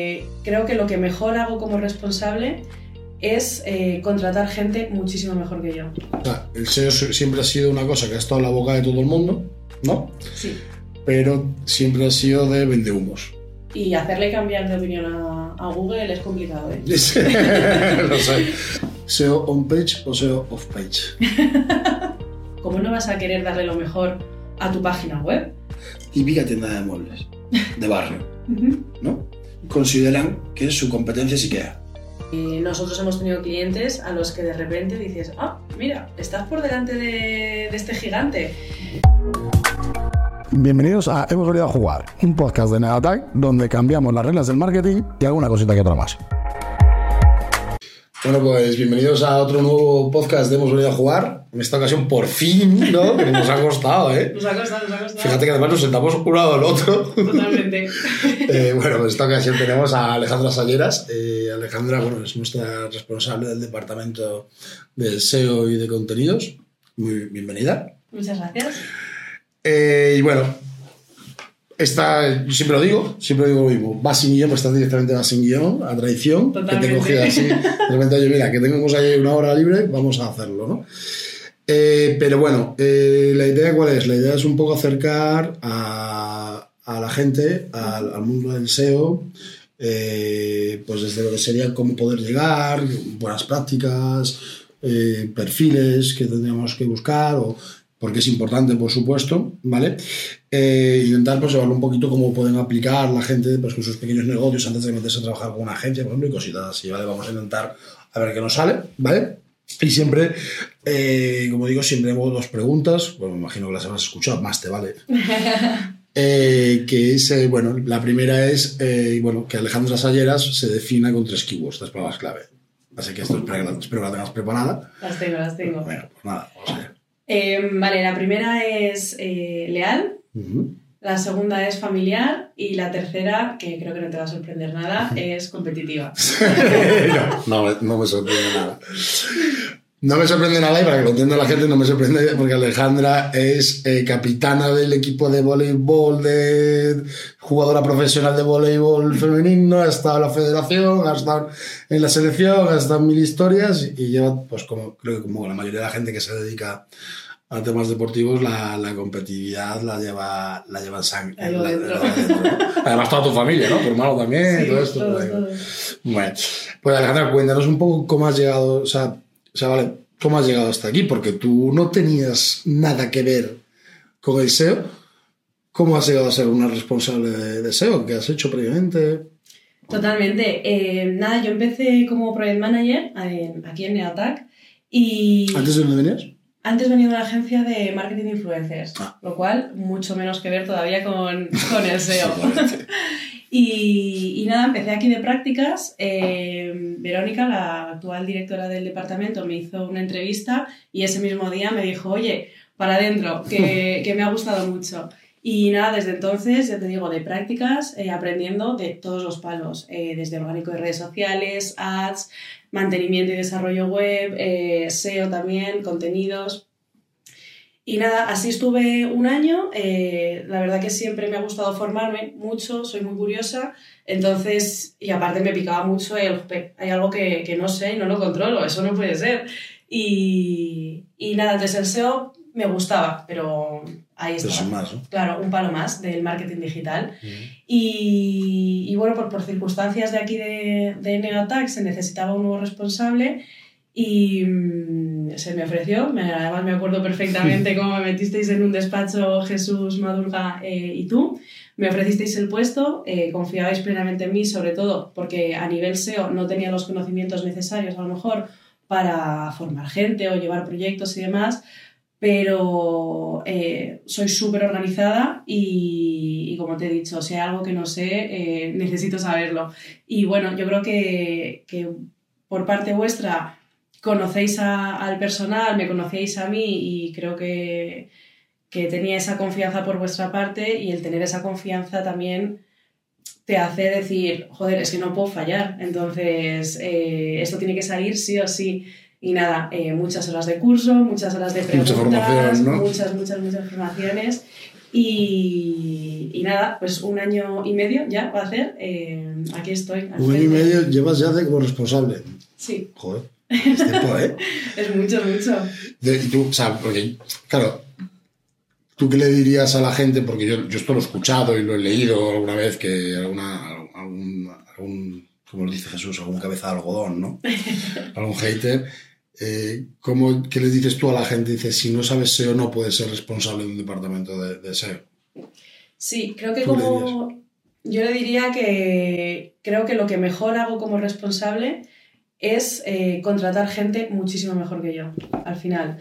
Eh, creo que lo que mejor hago como responsable es eh, contratar gente muchísimo mejor que yo. O sea, el SEO siempre ha sido una cosa que ha estado en la boca de todo el mundo, ¿no? Sí. Pero siempre ha sido de vendehumos. Y hacerle cambiar de opinión a, a Google es complicado. ¿eh? Lo sé. SEO on page o SEO off page. ¿Cómo no vas a querer darle lo mejor a tu página web? Típica tienda de muebles, de barrio. ¿no? Consideran que su competencia es IKEA. Y nosotros hemos tenido clientes a los que de repente dices, ah, mira, estás por delante de, de este gigante. Bienvenidos a Hemos venido a jugar, un podcast de Negatag donde cambiamos las reglas del marketing y alguna cosita que otra más. Bueno, pues bienvenidos a otro nuevo podcast de Hemos venido a jugar. En esta ocasión, por fin, ¿no? Nos ha costado, ¿eh? Nos ha costado, nos ha costado. Fíjate que además nos sentamos un lado al otro. Totalmente. Eh, bueno, en esta ocasión tenemos a Alejandra Salleras. Eh, Alejandra, bueno, es nuestra responsable del departamento de SEO y de contenidos. Muy bienvenida. Muchas gracias. Eh, y bueno, esta, yo siempre lo digo, siempre digo lo mismo. Va sin guion, pues está directamente va sin guion, a traición. Que te cogido así. De repente, oye, mira, que tenemos ahí una hora libre, vamos a hacerlo, ¿no? Eh, pero bueno, eh, la idea cuál es? La idea es un poco acercar a, a la gente al, al mundo del SEO, eh, pues desde lo que sería cómo poder llegar, buenas prácticas, perfiles que tendríamos que buscar, o porque es importante, por supuesto, ¿vale? Eh, intentar pues llevarlo un poquito cómo pueden aplicar la gente pues, con sus pequeños negocios antes de meterse a trabajar con una agencia, por ejemplo, y cositas así, ¿vale? Vamos a intentar a ver qué nos sale, ¿vale? Y siempre, eh, como digo, siempre hago dos preguntas, bueno, me imagino que las habrás escuchado, más te vale. Eh, que es, eh, bueno, la primera es, eh, bueno, que Alejandra Salleras se defina con tres keywords, tres palabras clave. Así que esto espero que la, espero que la tengas preparada. Las tengo, las tengo. Bueno, pues nada, vamos allá. Eh, vale, la primera es eh, leal, la segunda es familiar y la tercera, que creo que no te va a sorprender nada, es competitiva. no, no me sorprende nada. No me sorprende nada y para que lo entienda la gente no me sorprende porque Alejandra es eh, capitana del equipo de voleibol, de jugadora profesional de voleibol femenino, ha estado en la federación, ha estado en la selección, ha estado en mil historias y lleva, pues como creo que como la mayoría de la gente que se dedica a temas deportivos, la, la competitividad la lleva, la lleva sangre. Además toda tu familia, ¿no? Tu hermano también, Sí, todo esto. bueno, pues Alejandra, cuéntanos un poco cómo has llegado, o sea, o sea, vale, cómo has llegado hasta aquí, porque tú no tenías nada que ver con el SEO. ¿Cómo has llegado a ser una responsable de, de SEO? ¿Qué has hecho previamente? Totalmente. Eh, nada, yo empecé como project manager en- aquí en Neotac y ¿Antes de dónde venías? antes venía de una agencia de marketing de influencers, Ah. lo cual mucho menos que ver todavía con, con el SEO. Y, y nada, empecé aquí de prácticas. eh, Verónica, la actual directora del departamento, me hizo una entrevista y ese mismo día me dijo, oye, para adentro, que, que me ha gustado mucho. Y nada, desde entonces, ya te digo, de prácticas, eh, aprendiendo de todos los palos, eh, desde orgánico de redes sociales, ads, mantenimiento y desarrollo web, SEO también, contenidos. Y nada, así estuve un año. eh, la verdad que siempre me ha gustado formarme mucho, soy muy curiosa. Entonces, y aparte me picaba mucho el, "Jope, hay algo que, que no sé y no lo controlo, eso no puede ser. Y, y nada, desde el SEO me gustaba, pero ahí Pero está. sin más, ¿no? Claro, un palo más del marketing digital. Y, y bueno, por, por circunstancias de aquí de, de Neotac se necesitaba un nuevo responsable y mm, se me ofreció. Me- además, me acuerdo perfectamente cómo me metisteis en un despacho Jesús Madurga eh, y tú. Me ofrecisteis el puesto, eh, confiabais plenamente en mí, sobre todo porque a nivel SEO no tenía los conocimientos necesarios, a lo mejor, para formar gente o llevar proyectos y demás pero eh, soy súper organizada y, y como te he dicho, si hay algo que no sé, necesito saberlo. Y bueno, yo creo que, que por parte vuestra conocéis a- al personal, me conocéis a mí y creo que, que tenía esa confianza por vuestra parte y el tener esa confianza también te hace decir, joder, es que no puedo fallar, entonces eh, esto tiene que salir sí o sí. Y nada, eh, muchas horas de curso, muchas horas de preguntas, ¿no? muchas, muchas, muchas formaciones. Y, y nada, pues un año y medio ya va a hacer. eh, aquí estoy. Un año y medio llevas ya de como responsable. Sí, Joder, es tiempo, ¿eh? es mucho, mucho. De- y tú, o sea, porque, claro, ¿tú qué le dirías a la gente? Porque yo, yo esto lo he escuchado y lo he leído alguna vez, que alguna, algún, algún, como lo dice Jesús, algún cabeza de algodón, ¿no? algún hater. Eh, ¿cómo, ¿Qué le dices tú a la gente? Dices, si no sabes SEO, no puedes ser responsable de un departamento de, de SEO. Sí, creo que ¿Tú le como... Yo le diría que creo que lo que mejor hago como responsable es eh, contratar gente muchísimo mejor que yo, al final.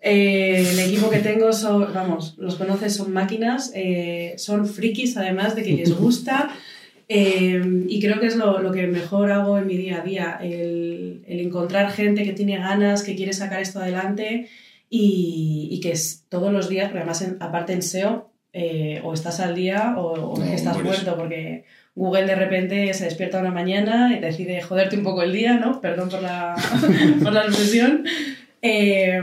Eh, el equipo que tengo son, vamos, los conoces, son máquinas, eh, son frikis además de que les gusta y creo que es lo, lo que mejor hago en mi día a día, el, el encontrar gente que tiene ganas, que quiere sacar esto adelante y, y que es todos los días, porque además en- aparte en SEO, eh, o estás al día o, o No, que estás muerto, porque Google de repente se despierta una mañana y decide joderte un poco el día, ¿no? Perdón por la, por la expresión. Eh,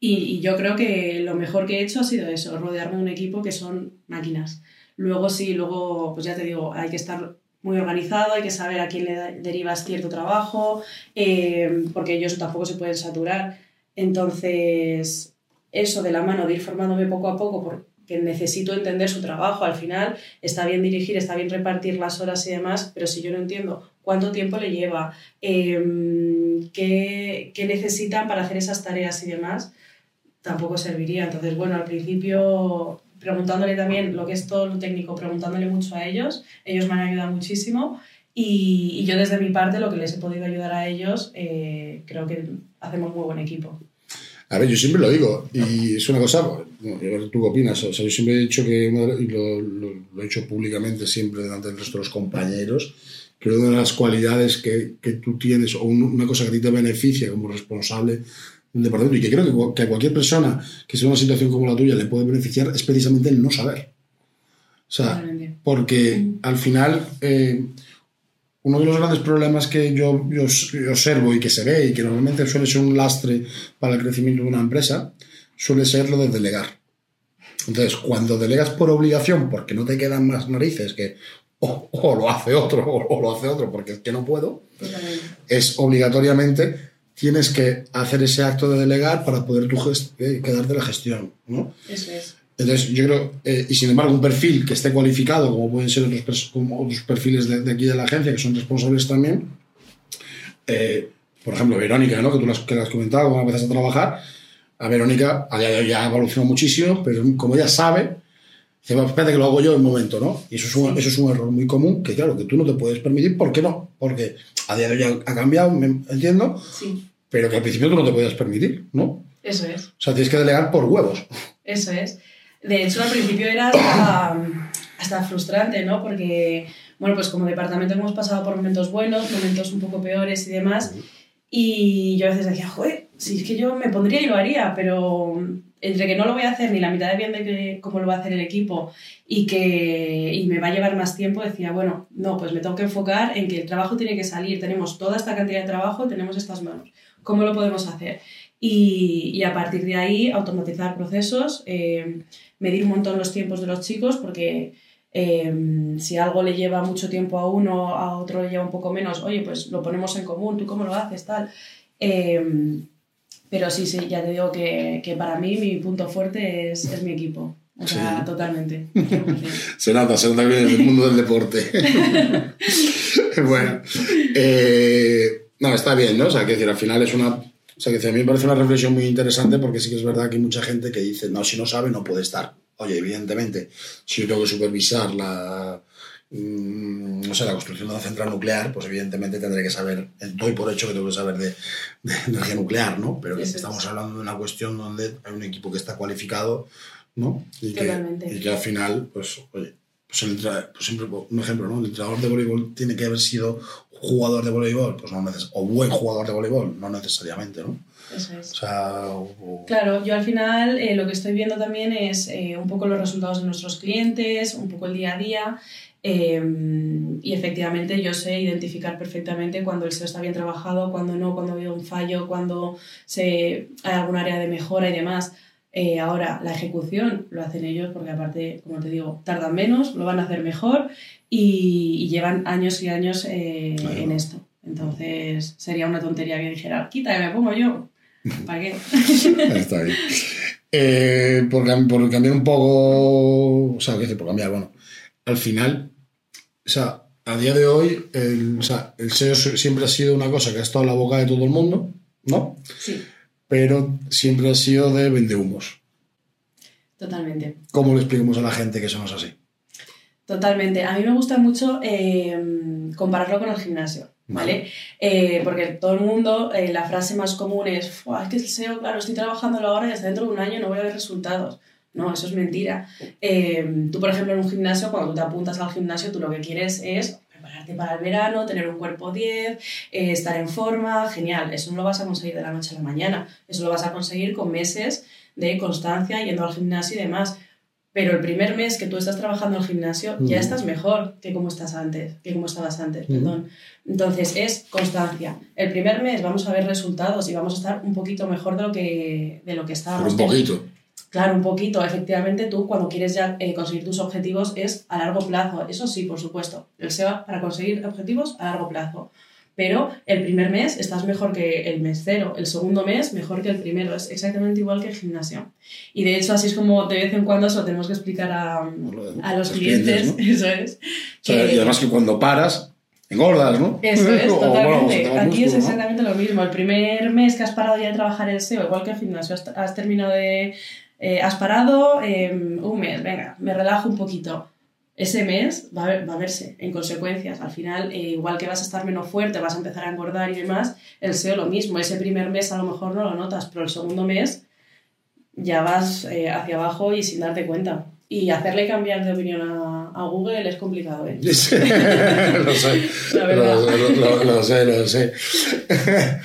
y, y yo creo que lo mejor que he hecho ha sido eso, rodearme de un equipo que son máquinas. Luego sí, luego, pues ya te digo, hay que estar muy organizado, hay que saber a quién le derivas cierto trabajo, eh, porque ellos tampoco se pueden saturar. Entonces, eso de la mano de ir formándome poco a poco, porque necesito entender su trabajo. Al final, está bien dirigir, está bien repartir las horas y demás, pero si yo no entiendo cuánto tiempo le lleva, eh, qué, qué necesitan para hacer esas tareas y demás, tampoco serviría. Entonces, bueno, al principio preguntándole también lo que es todo lo técnico, preguntándole mucho a ellos, ellos me han ayudado muchísimo y, y yo desde mi parte lo que les he podido ayudar a ellos, eh, creo que hacemos muy buen equipo. A ver, yo siempre lo digo, y es una cosa, bueno, ¿tú qué opinas? O sea, yo siempre he dicho que, y lo, lo- lo he dicho públicamente siempre delante del de los compañeros, que una de las cualidades que, que tú tienes, o un- una cosa que a ti te beneficia como responsable de un departamento, y que creo que, que a cualquier persona que esté en una situación como la tuya le puede beneficiar, es precisamente el no saber. O sea, porque al final eh, uno de los grandes problemas que yo, yo, yo observo y que se ve y que normalmente suele ser un lastre para el crecimiento de una empresa suele ser lo de delegar. Entonces, cuando delegas por obligación, porque no te quedan más narices que o, o lo hace otro o, o lo hace otro porque es que no puedo, es obligatoriamente tienes que hacer ese acto de delegar para poder tú eh, quedarte la gestión, ¿no? Eso es. Entonces, yo creo, eh, y sin embargo, un perfil que esté cualificado, como pueden ser otros, pers- como otros perfiles de, de aquí de la agencia, que son responsables también, eh, por ejemplo, Verónica, ¿no? que tú las, que las has comentado cuando empiezas a trabajar, a Verónica a día de hoy ya ha evolucionado muchísimo, pero como ella sabe, dice, "Bueno, espérate que lo hago yo en un momento, ¿no? Y eso es, un, eso es un error muy común, que claro, que tú no te puedes permitir, ¿por qué no? Porque a día de hoy ha, ha cambiado, me entiendo, Sí, pero que al principio tú no te podías permitir, ¿no? eso es. O sea, tienes que delegar por huevos. Eso es. De hecho, al principio era hasta, hasta frustrante, ¿no? Porque, bueno, pues como departamento hemos pasado por momentos buenos, momentos un poco peores y demás. Y yo a veces decía, joder, si es que yo me pondría y lo haría, pero entre que no lo voy a hacer ni la mitad de bien de que, cómo lo va a hacer el equipo y que y me va a llevar más tiempo, decía, bueno, no, pues me tengo que enfocar en que el trabajo tiene que salir, tenemos toda esta cantidad de trabajo, tenemos estas manos, ¿cómo lo podemos hacer? Y, y a partir de ahí automatizar procesos, eh, medir un montón los tiempos de los chicos, porque eh, si algo le lleva mucho tiempo a uno, a otro le lleva un poco menos, oye, pues lo ponemos en común, tú cómo lo haces, tal. Eh, pero sí, sí, ya te digo que, que para mí mi punto fuerte es, es mi equipo. O sea, Sí. totalmente. 100%. Se nota, se nota que viene del mundo del deporte. bueno, eh, no, está bien, ¿no? O sea, que decir, al final es una. O sea, que decir, a mí me parece una reflexión muy interesante porque sí que es verdad que hay mucha gente que dice, no, si no sabe, no puede estar. Oye, evidentemente, si yo tengo que supervisar la. Mm, No sé, la construcción de una central nuclear, pues evidentemente tendré que saber, doy por hecho que tengo que saber de, de energía nuclear, ¿no? Pero es. estamos hablando de una cuestión donde hay un equipo que está cualificado, ¿no? Y que, y que al final, pues, oye, pues, el pues siempre un ejemplo, ¿no? El entrenador de voleibol tiene que haber sido jugador de voleibol, pues no neces- o buen jugador de voleibol, no necesariamente, ¿no? Eso es. O sea, o- Claro, yo al final eh, lo que estoy viendo también es eh, un poco los resultados de nuestros clientes, un poco el día a día. Eh, y efectivamente yo sé identificar perfectamente cuando el SEO está bien trabajado, cuando no, cuando veo un fallo, cuando se, hay algún área de mejora y demás. Eh, ahora, la ejecución lo hacen ellos porque aparte, como te digo, tardan menos, lo van a hacer mejor y, llevan años y años eh, en esto. Entonces, sería una tontería que dijera, quita, me pongo yo. ¿Para qué? Está bien. Eh, por, cambiar un poco, o sea, ¿qué por cambiar, bueno, al final, o sea, a día de hoy, el, o sea, el SEO siempre ha sido una cosa que ha estado en la boca de todo el mundo, ¿no? Sí. Pero siempre ha sido de vendehumos. Totalmente. ¿Cómo le explicamos a la gente que es así? Totalmente. A mí me gusta mucho eh, compararlo con el gimnasio. ¿Vale? Eh, porque todo el mundo, eh, la frase más común es, es que el SEO, claro, estoy trabajando ahora y hasta dentro de un año no voy a ver resultados. No, eso es mentira. tú, por ejemplo, en un gimnasio, cuando tú te apuntas al gimnasio, tú lo que quieres es prepararte para el verano, tener un cuerpo 10, estar en forma, genial. Eso no lo vas a conseguir de la noche a la mañana. Eso lo vas a conseguir con meses de constancia, yendo al gimnasio y demás. Pero el primer mes que tú estás trabajando en el gimnasio ya estás mejor que como estás antes, que como estabas antes, perdón. Entonces es constancia. El primer mes vamos a ver resultados y vamos a estar un poquito mejor de lo que, de lo que estábamos. un poquito. Claro, un poquito. Efectivamente, tú cuando quieres ya eh, conseguir tus objetivos es a largo plazo. Eso sí, por supuesto. El SEO para conseguir objetivos a largo plazo pero el primer mes estás mejor que el mes cero, el segundo mes mejor que el primero, es exactamente igual que el gimnasio. Y de hecho así es como de vez en cuando eso tenemos que explicar a, a los, clientes, eso es. y además que cuando paras, engordas, ¿no? Eso es, totalmente. Aquí es exactamente lo mismo. El primer mes que has parado ya de trabajar el SEO, igual que el gimnasio, has, terminado de... Eh, has parado em, un mes, venga, me relajo un poquito ese mes va a, verse en consecuencias. Al final, eh, igual que vas a estar menos fuerte, vas a empezar a engordar y demás, el SEO lo mismo. Ese primer mes a lo mejor no lo notas, pero el segundo mes ya vas eh, hacia abajo y sin darte cuenta. Y hacerle cambiar de opinión a, Google es complicado. ¿eh? lo sé. Lo, lo, sé, lo sé.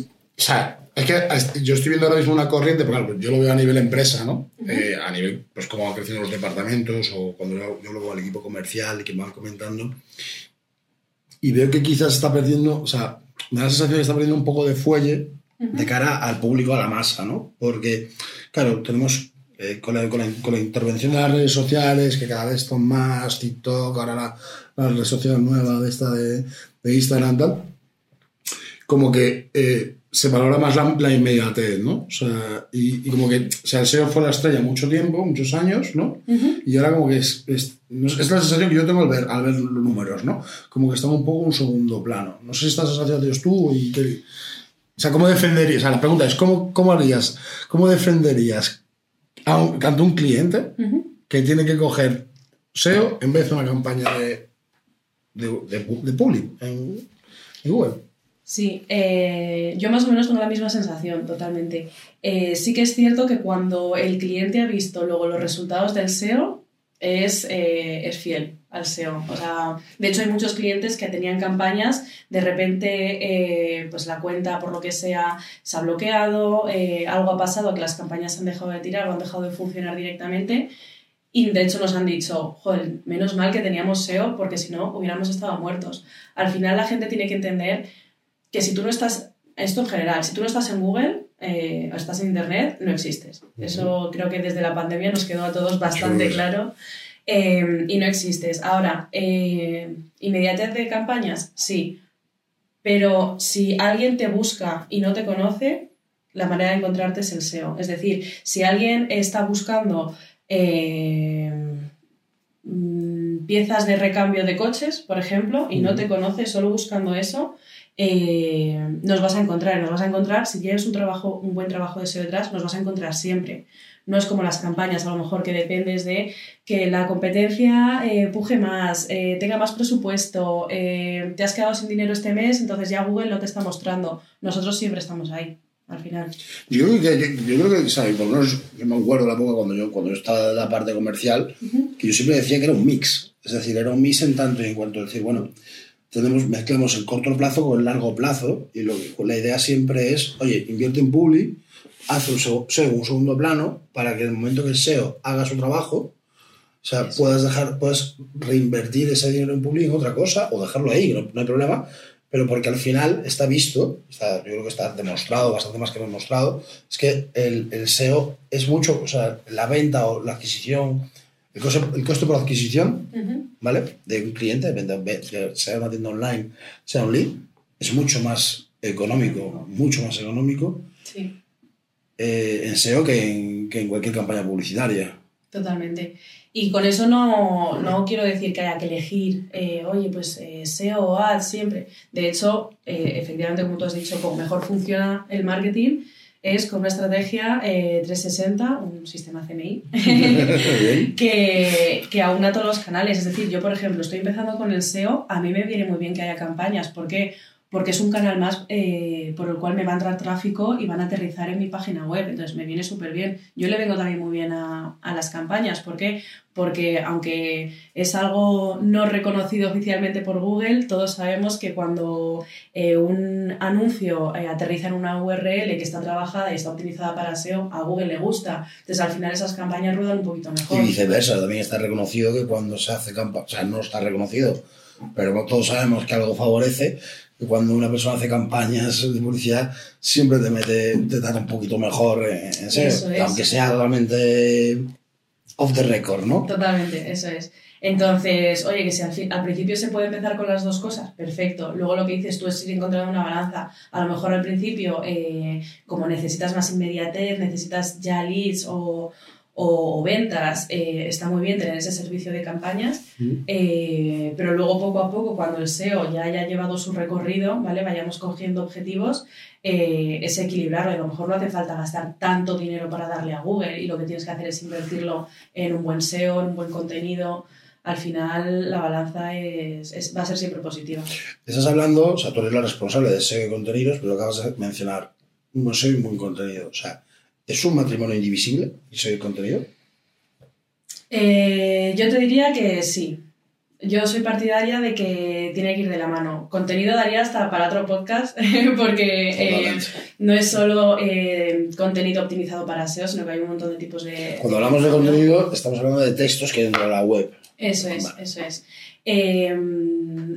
o sea, es que yo estoy viendo ahora mismo una corriente, porque claro, yo lo veo a nivel empresa, ¿no? Eh, a nivel, pues cómo van creciendo los departamentos o cuando yo, lo veo al equipo comercial y que me van comentando. Y veo que quizás está perdiendo, o sea, me da la sensación que está perdiendo un poco de fuelle de cara al público, a la masa, ¿no? Porque, claro, tenemos eh, con, la, con, la, intervención de las redes sociales, que cada vez son más, TikTok, ahora la, la red social nueva de esta de, de Instagram, tal, como que eh, se valora más la, inmediatez, ¿no? O sea, y, como que, o sea, el SEO fue la estrella mucho tiempo, muchos años, ¿no? Y ahora como que es, es, es, la sensación que yo tengo al ver, al ver los números, ¿no? Como que está un poco en un segundo plano. No sé si esta sensación tienes tú y. O sea, ¿cómo defenderías? O sea, la pregunta es, ¿cómo, cómo harías, cómo defenderías a un, ante un cliente que tiene que coger SEO en vez de una campaña de, de, de, public en Google? Sí, eh, yo más o menos tengo la misma sensación, totalmente. Eh, sí que es cierto que cuando el cliente ha visto luego los resultados del SEO, es, eh, es fiel al SEO. O sea, de hecho hay muchos clientes que tenían campañas, de repente pues la cuenta por lo que sea se ha bloqueado, algo ha pasado que las campañas han dejado de tirar o han dejado de funcionar directamente. Y de hecho nos han dicho, joder, menos mal que teníamos SEO porque si no hubiéramos estado muertos. Al final la gente tiene que entender que si tú no estás, esto en general, si tú no estás en Google eh, o estás en Internet, no existes. Eso creo que desde la pandemia nos quedó a todos bastante claro. Eh, y no existes. Ahora, eh, inmediatez de campañas, sí. Pero si alguien te busca y no te conoce, la manera de encontrarte es el SEO. Es decir, si alguien está buscando mm, piezas de recambio de coches, por ejemplo, y no te conoce solo buscando eso, eh, nos vas a encontrar, nos vas a encontrar, si tienes un trabajo, un buen trabajo de SEO detrás, nos vas a encontrar siempre. No es como las campañas, a lo mejor que dependes de que la competencia eh, puje más, eh, tenga más presupuesto, te has quedado sin dinero este mes, entonces ya Google no te está mostrando. Nosotros siempre estamos ahí, al final. Yo creo que, yo, creo que ¿sabes? por lo menos yo me acuerdo la época cuando yo, cuando yo estaba en la parte comercial, que yo siempre decía que era un mix. Es decir, era un mix en tanto y en cuanto decir, bueno, tenemos, mezclamos el corto plazo con el largo plazo y lo, la idea siempre es, oye, invierte en Publi, haz un SEO, un segundo plano para que en el momento que el SEO haga su trabajo, o sea, puedas dejar, puedas reinvertir ese dinero en Publi en otra cosa o dejarlo ahí, no, hay problema, pero porque al final está visto, está, yo creo que está demostrado, bastante más que demostrado, es que el, el SEO es mucho, o sea, la venta o la adquisición, el costo, el costo por adquisición, Ujú. ¿vale? De un cliente, sea una tienda online, sea un lead, es mucho más económico, mucho más económico Sí. eh, en SEO que en, que en cualquier campaña publicitaria. Totalmente. Y con eso no, no quiero decir que haya que elegir, eh, oye, pues eh, SEO o ads siempre. De hecho, eh, efectivamente, como tú has dicho, como mejor funciona el marketing es con una estrategia eh, 360, un sistema CMI, que, que aúna todos los canales. Es decir, yo, por ejemplo, estoy empezando con el SEO, a mí me viene muy bien que haya campañas. ¿Por qué? Porque es un canal más eh, por el cual me va a entrar tráfico y van a aterrizar en mi página web. Entonces me viene súper bien. Yo le vengo también muy bien a, a las campañas. ¿Por qué? Porque aunque es algo no reconocido oficialmente por Google, todos sabemos que cuando eh, un anuncio eh, aterriza en una URL que está trabajada y está optimizada para SEO, a Google le gusta. Entonces al final esas campañas ruedan un poquito mejor. Y viceversa, también está reconocido que cuando se hace campaña, o sea, no está reconocido, pero todos sabemos que algo favorece, que cuando una persona hace campañas de publicidad, siempre te mete, te da un poquito mejor en en SEO, Eso es. aunque sea realmente off the record, ¿no? Totalmente, eso es. Entonces, oye, que si al principio se puede empezar con las dos cosas, perfecto. Luego lo que dices tú es ir encontrando una balanza. A lo mejor al principio, eh, como necesitas más inmediatez, necesitas ya leads o, o- o ventas, eh, está muy bien tener ese servicio de campañas, eh, pero luego poco a poco, cuando el SEO ya haya llevado su recorrido, ¿vale? Vayamos cogiendo objetivos, eh, es equilibrarlo. Y a lo mejor no hace falta gastar tanto dinero para darle a Google y lo que tienes que hacer es invertirlo en un buen SEO, en un buen contenido. Al final la balanza es, es- va a ser siempre positiva. Estás hablando, o sea, tú eres la responsable de SEO y contenidos, pero acabas de mencionar un SEO y un buen contenido. O sea, ¿es un matrimonio indivisible el SEO y contenido? Eh, yo te diría que sí. Yo soy partidaria de que tiene que ir de la mano. Contenido daría hasta para otro podcast, porque eh, no es solo eh, contenido optimizado para SEO, sino que hay un montón de tipos de... Cuando hablamos de contenido, estamos hablando de textos que hay dentro de la web. Eso es, Vale. eso es. Eh,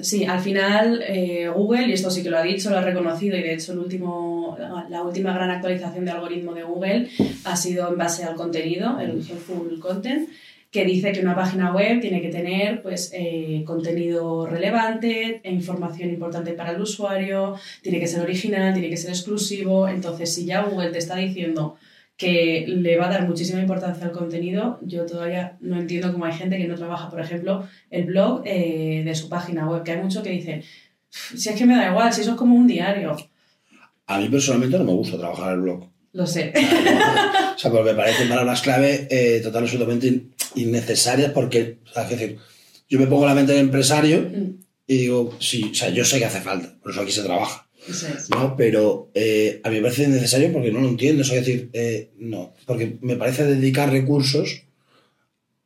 sí, al final eh, Google, y esto sí que lo ha dicho, lo ha reconocido, y de hecho el último, la, última gran actualización de algoritmo de Google ha sido en base al contenido, el Helpful Content, que dice que una página web tiene que tener pues, eh, contenido relevante e información importante para el usuario, tiene que ser original, tiene que ser exclusivo. Entonces, si ya Google te está diciendo que le va a dar muchísima importancia al contenido, yo todavía no entiendo cómo hay gente que no trabaja, por ejemplo, el blog eh, de su página web, que hay mucho que dice, si es que me da igual, si eso es como un diario. A mí personalmente no me gusta trabajar el blog. Lo sé. O sea, porque me parecen palabras clave eh, total absolutamente in- innecesarias porque, o sea, es decir, yo me pongo la mente del empresario Mm, y digo, sí, o sea, yo sé que hace falta, por eso aquí se trabaja, ¿no? Pero eh, a mí me parece innecesario porque no lo entiendo, es decir, eh, no, porque me parece dedicar recursos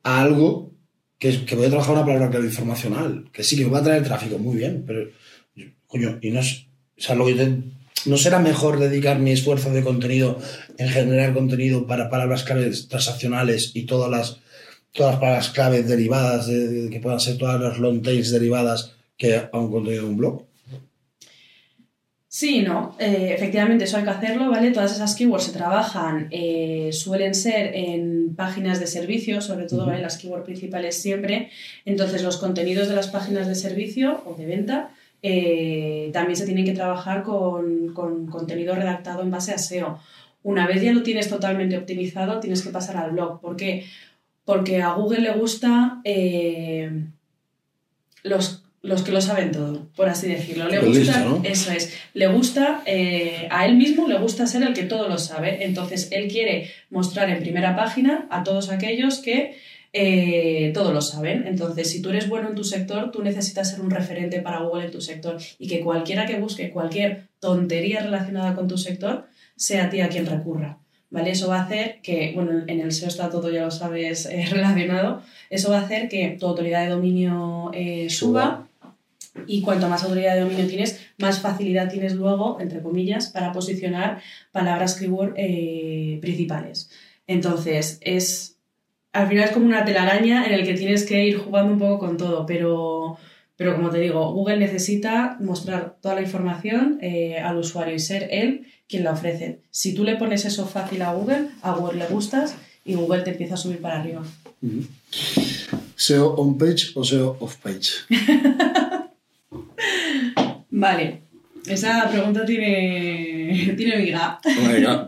a algo que, que voy a trabajar una palabra clave informacional, que sí, que va a traer tráfico, muy bien, pero, coño, y no es, o sea, lo que ¿No será mejor dedicar mi esfuerzo de contenido en generar contenido para palabras claves transaccionales y todas las, todas las palabras claves derivadas, de, de- que puedan ser todas las long tails derivadas, que a un contenido de un blog? Sí, no, eh, efectivamente eso hay que hacerlo, ¿vale? Todas esas keywords se trabajan, eh, suelen ser en páginas de servicio, sobre todo. ¿vale? Las keywords principales siempre. Entonces, los contenidos de las páginas de servicio o de venta eh, también se tienen que trabajar con, con contenido redactado en base a SEO. Una vez ya lo tienes totalmente optimizado, tienes que pasar al blog. ¿Por qué? Porque a Google le gusta eh, los, los que lo saben todo, por así decirlo. Le gusta, listo, ¿no? eso es, le gusta, eh, a él mismo le gusta ser el que todo lo sabe. Entonces, él quiere mostrar en primera página a todos aquellos que eh, todo lo saben. Entonces, si tú eres bueno en tu sector, tú necesitas ser un referente para Google en tu sector y que cualquiera que busque cualquier tontería relacionada con tu sector, sea a ti a quien recurra. ¿Vale? Eso va a hacer que, bueno, en el SEO está todo, ya lo sabes, eh, relacionado. Eso va a hacer que tu autoridad de dominio eh, suba y cuanto más autoridad de dominio tienes, más facilidad tienes luego, entre comillas, para posicionar palabras keyword eh, principales. Entonces, es al final es como una telaraña en el que tienes que ir jugando un poco con todo, pero, Pero como te digo, Google necesita mostrar toda la información eh, al usuario y ser él quien la ofrece. Si tú le pones eso fácil a Google, a Google le gustas y Google te empieza a subir para arriba. SEO on page o SEO off page. vale, esa pregunta tiene, tiene viga.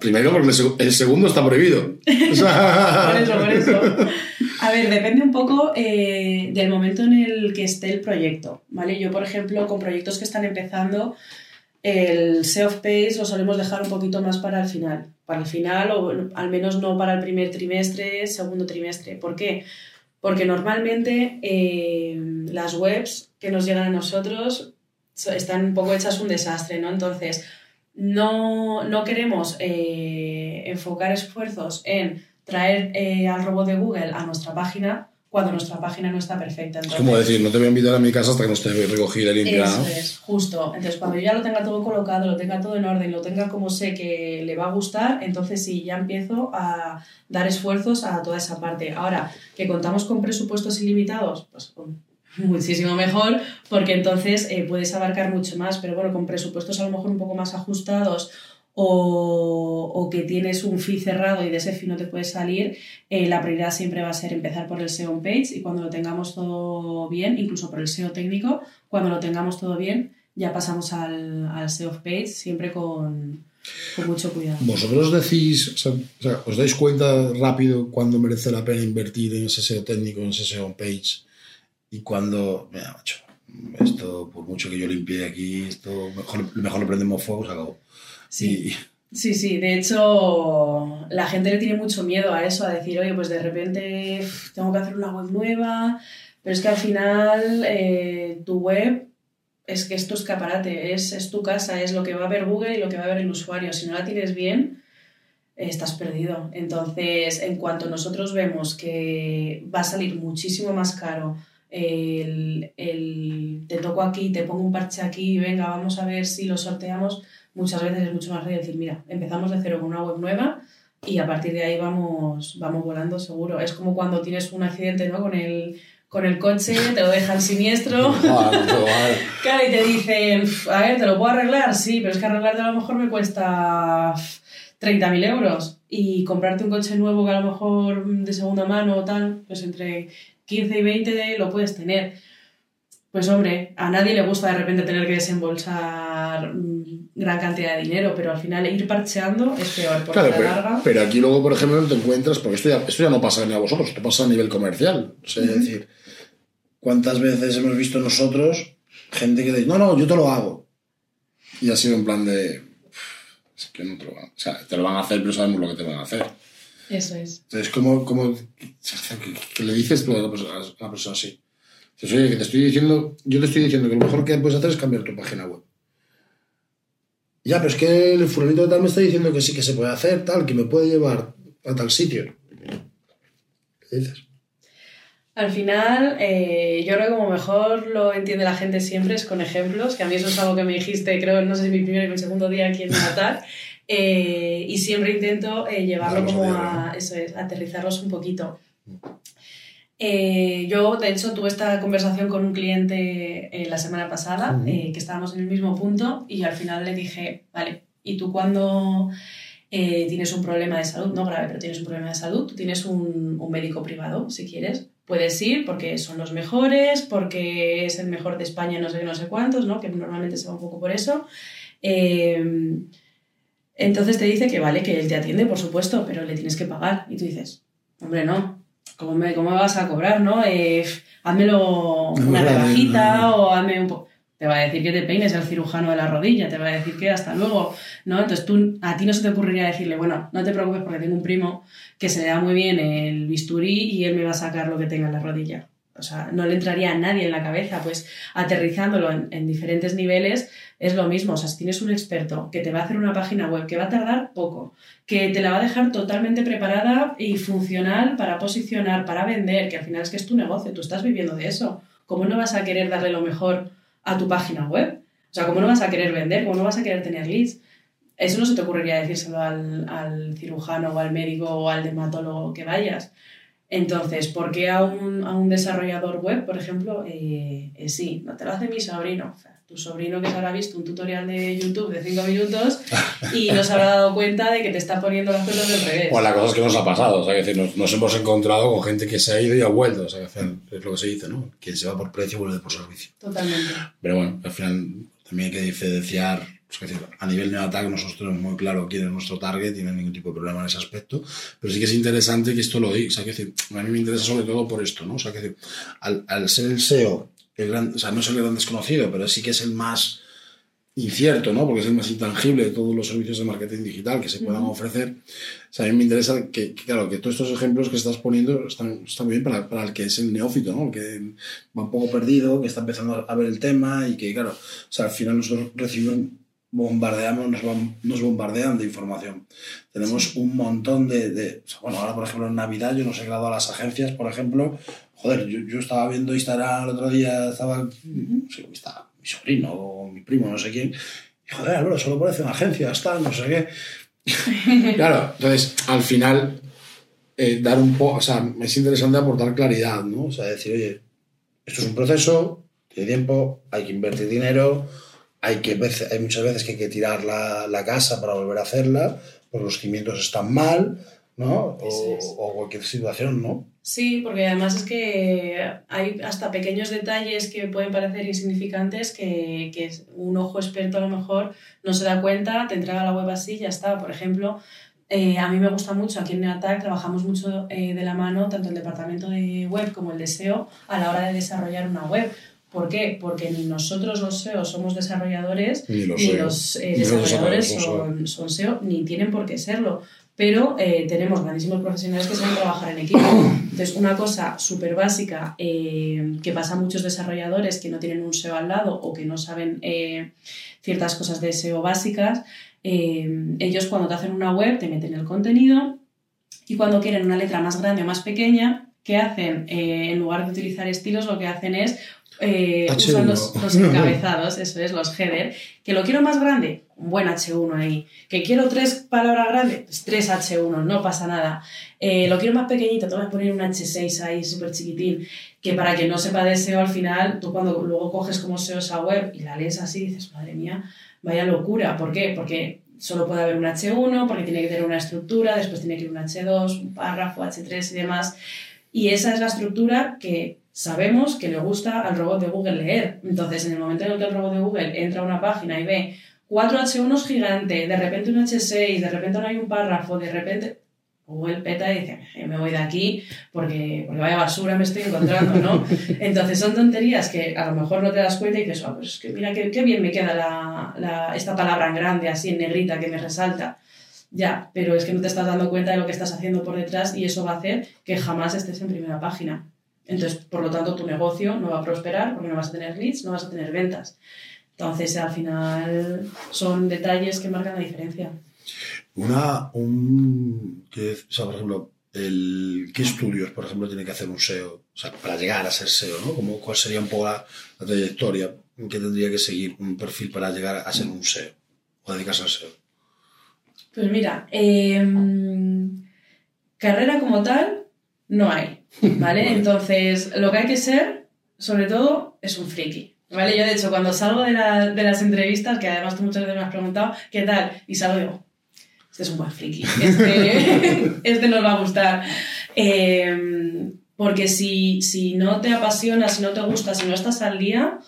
Primero porque el segundo está prohibido. por eso, por eso. A ver, depende un poco eh, del momento en el que esté el proyecto, ¿vale? Yo, por ejemplo, con proyectos que están empezando, el SEO of Page lo solemos dejar un poquito más para el final. Para el final, o al menos no para el primer trimestre, segundo trimestre. ¿Por qué? Porque normalmente eh, las webs que nos llegan a nosotros están un poco hechas un desastre, ¿no? Entonces, no, no queremos eh, enfocar esfuerzos en traer eh, al robot de Google a nuestra página cuando nuestra página no está perfecta. es como decir, no te voy a invitar a mi casa hasta que no esté recogida y limpia. Eso es, justo. Entonces, cuando yo ya lo tenga todo colocado, lo tenga todo en orden, lo tenga como sé que le va a gustar, entonces sí, ya empiezo a dar esfuerzos a toda esa parte. Ahora, que contamos con presupuestos ilimitados, pues muchísimo mejor, porque entonces eh, puedes abarcar mucho más, pero bueno, con presupuestos a lo mejor un poco más ajustados o, o que tienes un fee cerrado y de ese fee no te puedes salir, eh, la prioridad siempre va a ser empezar por el SEO page y cuando lo tengamos todo bien, incluso por el SEO técnico, cuando lo tengamos todo bien, ya pasamos al, al SEO page, siempre con, con mucho cuidado. ¿Vosotros decís, o sea, os dais cuenta rápido cuando merece la pena invertir en ese SEO técnico, en ese SEO page? Y cuando, mira, macho, esto, por mucho que yo limpie aquí, esto mejor, mejor le prendemos fuego, se acabó. Sí. Sí, sí, de hecho la gente le tiene mucho miedo a eso, a decir, oye, pues de repente tengo que hacer una web nueva, pero es que al final eh, tu web es que es tu escaparate, es, es, tu casa, es lo que va a ver Google y lo que va a ver el usuario. Si no la tienes bien, estás perdido. Entonces, en cuanto nosotros vemos que va a salir muchísimo más caro, el, el te toco aquí, te pongo un parche aquí, venga, vamos a ver si lo sorteamos muchas veces es mucho más fácil decir, mira, empezamos de cero con una web nueva y a partir de ahí vamos, vamos volando seguro. Es como cuando tienes un accidente ¿no? con, el, con el coche, te lo dejan siniestro. claro, y te dicen, a ver, ¿te lo puedo arreglar? Sí, pero es que arreglarte a lo mejor me cuesta 30.000 euros. Y comprarte un coche nuevo que a lo mejor de segunda mano o tal, pues entre 15 y 20 lo puedes tener. Pues hombre, a nadie le gusta de repente tener que desembolsar gran cantidad de dinero, pero al final ir parcheando es peor. Porque claro, pero, larga... pero, aquí luego, por ejemplo, te encuentras, porque esto ya, esto ya no pasa ni a vosotros, esto pasa a nivel comercial. O sea, Es decir, ¿cuántas veces hemos visto nosotros gente que dice, no, no, yo te lo hago? Y ha sido en plan de, es que no te lo van, o sea, te lo van a hacer, pero sabemos lo que te van a hacer. Eso es. Entonces, como, como que, le dices a la persona, así. Entonces, oye, que te estoy diciendo, yo te estoy diciendo que lo mejor que puedes hacer es cambiar tu página web. Ya, pero es que el fulanito de tal me está diciendo que sí que se puede hacer, tal, que me puede llevar a tal sitio. ¿Qué dices? Al final, eh, yo creo que como mejor lo entiende la gente siempre es con ejemplos, que a mí eso es algo que me dijiste, creo, no sé si mi primer y mi segundo día aquí en Natal, eh, y siempre intento eh, llevarlo como a, eso es, aterrizarlos un poquito. Eh, yo, de hecho, tuve esta conversación con un cliente eh, la semana pasada, que estábamos en el mismo punto, y al final le dije, vale, ¿y tú cuando tienes un problema de salud, no grave, pero tienes un problema de salud, tú tienes un, un, médico privado, si quieres? Puedes ir porque son los mejores, porque es el mejor de España, no sé no sé cuántos, ¿no? que normalmente se va un poco por eso. Entonces te dice que vale, que él te atiende, por supuesto, pero le tienes que pagar. Y tú dices, hombre, no, ¿cómo me, cómo me vas a cobrar, no? Eh, házmelo una rebajita o hazme un poco... Te va a decir que te peines el cirujano de la rodilla, te va a decir que hasta luego, ¿no? Entonces tú, a ti no se te ocurriría decirle, bueno, no te preocupes porque tengo un primo que se le da muy bien el bisturí y él me va a sacar lo que tenga en la rodilla. O sea, no le entraría a nadie en la cabeza, pues aterrizándolo en, en diferentes niveles es lo mismo. O sea, si tienes un experto que te va a hacer una página web que va a tardar poco, que te la va a dejar totalmente preparada y funcional para posicionar, para vender, que al final es que es tu negocio, tú estás viviendo de eso. ¿Cómo no vas a querer darle lo mejor a tu página web? O sea, ¿cómo no vas a querer vender? ¿Cómo no vas a querer tener leads? Eso no se te ocurriría decírselo al, al cirujano o al médico o al dermatólogo que vayas. Entonces, ¿por qué a un, a un desarrollador web, por ejemplo, eh, eh, sí, no te lo hace mi sobrino? O sea, tu sobrino que se habrá visto un tutorial de YouTube de 5 minutos y no se habrá dado cuenta de que te está poniendo las cosas del revés. Pues la cosa es que nos ha pasado, o sea, que decir, nos, nos hemos encontrado con gente que se ha ido y ha vuelto, o sea, es lo que se dice, ¿no? Quien se va por precio vuelve por servicio. Totalmente. Pero bueno, al final también hay que diferenciar, es decir, a nivel neoattack nosotros tenemos muy claro quién es nuestro target y no hay ningún tipo de problema en ese aspecto, pero sí que es interesante que esto lo diga, o sea, que decir, a mí me interesa sobre todo por esto, ¿no? O sea, que decir, al, al ser el SEO, el gran, o sea, no es el gran desconocido, pero sí que es el más incierto, ¿no? Porque es el más intangible de todos los servicios de marketing digital que se puedan ofrecer. O sea, a mí me interesa que, que, claro, que todos estos ejemplos que estás poniendo están, están bien para, para el que es el neófito, ¿no? El que va un poco perdido, que está empezando a ver el tema y que, claro, o sea, al final nosotros recibimos, bombardeamos, nos, nos bombardean de información. Tenemos un montón de, de bueno, ahora por ejemplo en Navidad yo nos he grabado a las agencias, por ejemplo, joder, yo, yo estaba viendo Instagram el otro día, estaba, uh -huh. sí, estaba mi sobrino o mi primo, no sé quién. Y joder, Álvaro, solo parece una agencia, está, no sé qué. claro, entonces, al final, eh, dar un poco, o sea, es interesante aportar claridad, ¿no? O sea, decir, oye, esto es un proceso, tiene tiempo, hay que invertir dinero, hay, que, hay muchas veces que hay que tirar la, la casa para volver a hacerla, porque los cimientos están mal, ¿no? O, o, cualquier situación, ¿no? Sí, porque además es que hay hasta pequeños detalles que pueden parecer insignificantes que, que un ojo experto a lo mejor no se da cuenta, te entrega la web así y ya está. Por ejemplo, eh, a mí me gusta mucho, aquí en Neatac trabajamos mucho eh, de la mano, tanto el departamento de web como el de SEO, a la hora de desarrollar una web. ¿Por qué? Porque ni nosotros los SEO somos desarrolladores, ni los, ni los eh, desarrolladores son, son, SEO, ni tienen por qué serlo. Pero eh, tenemos grandísimos profesionales que saben trabajar en equipo. Entonces, una cosa súper básica eh, que pasa a muchos desarrolladores que no tienen un SEO al lado o que no saben ciertas cosas de SEO básicas, ellos cuando te hacen una web te meten el contenido y cuando quieren una letra más grande o más pequeña, ¿qué hacen? en lugar de utilizar estilos, lo que hacen es eh, usan los, los, encabezados, eso es, los header. Que lo quiero más grande, un buen H1 ahí. Que quiero tres palabras grandes, pues tres H1, no pasa nada. Eh, lo quiero más pequeñito, te voy a poner un H6 ahí súper chiquitín. Que para quien no sepa de SEO, al final, tú cuando luego coges como SEO esa web y la lees así, dices, madre mía, vaya locura. ¿Por qué? Porque solo puede haber un H1, porque tiene que tener una estructura, después tiene que ir un H2, un párrafo, H3 y demás. Y esa es la estructura que sabemos que le gusta al robot de Google leer. Entonces, en el momento en el que el robot de Google entra a una página y ve cuatro H1 gigante, de repente un H6, de repente no hay un párrafo, de repente Google peta y dice, me voy de aquí porque, porque vaya basura me estoy encontrando, ¿no? Entonces son tonterías que a lo mejor no te das cuenta y dices, oh, pues que mira qué, qué bien me queda la, la, esta palabra en grande, así en negrita, que me resalta. Ya, pero es que no te estás dando cuenta de lo que estás haciendo por detrás y eso va a hacer que jamás estés en primera página. Entonces, por lo tanto, tu negocio no va a prosperar porque no vas a tener leads, no vas a tener ventas. Entonces, al final, son detalles que marcan la diferencia. Una, un, que, o sea, por ejemplo, el, ¿qué estudios, por ejemplo, tiene que hacer un SEO? O sea, para llegar a ser SEO, ¿no? Como, ¿Cuál sería un poco la, la trayectoria que tendría que seguir un perfil para llegar a ser un SEO o dedicarse al SEO? Pues mira, eh, carrera como tal no hay, ¿vale? Entonces, lo que hay que ser, sobre todo, es un friki. ¿Vale? Yo, de hecho, cuando salgo de, la, de las entrevistas, que además tú muchas veces me has preguntado, ¿qué tal? Y salgo digo, este es un buen friki, este, este nos va a gustar. Eh, porque si, si no te apasiona, si no te gusta, si no estás al día,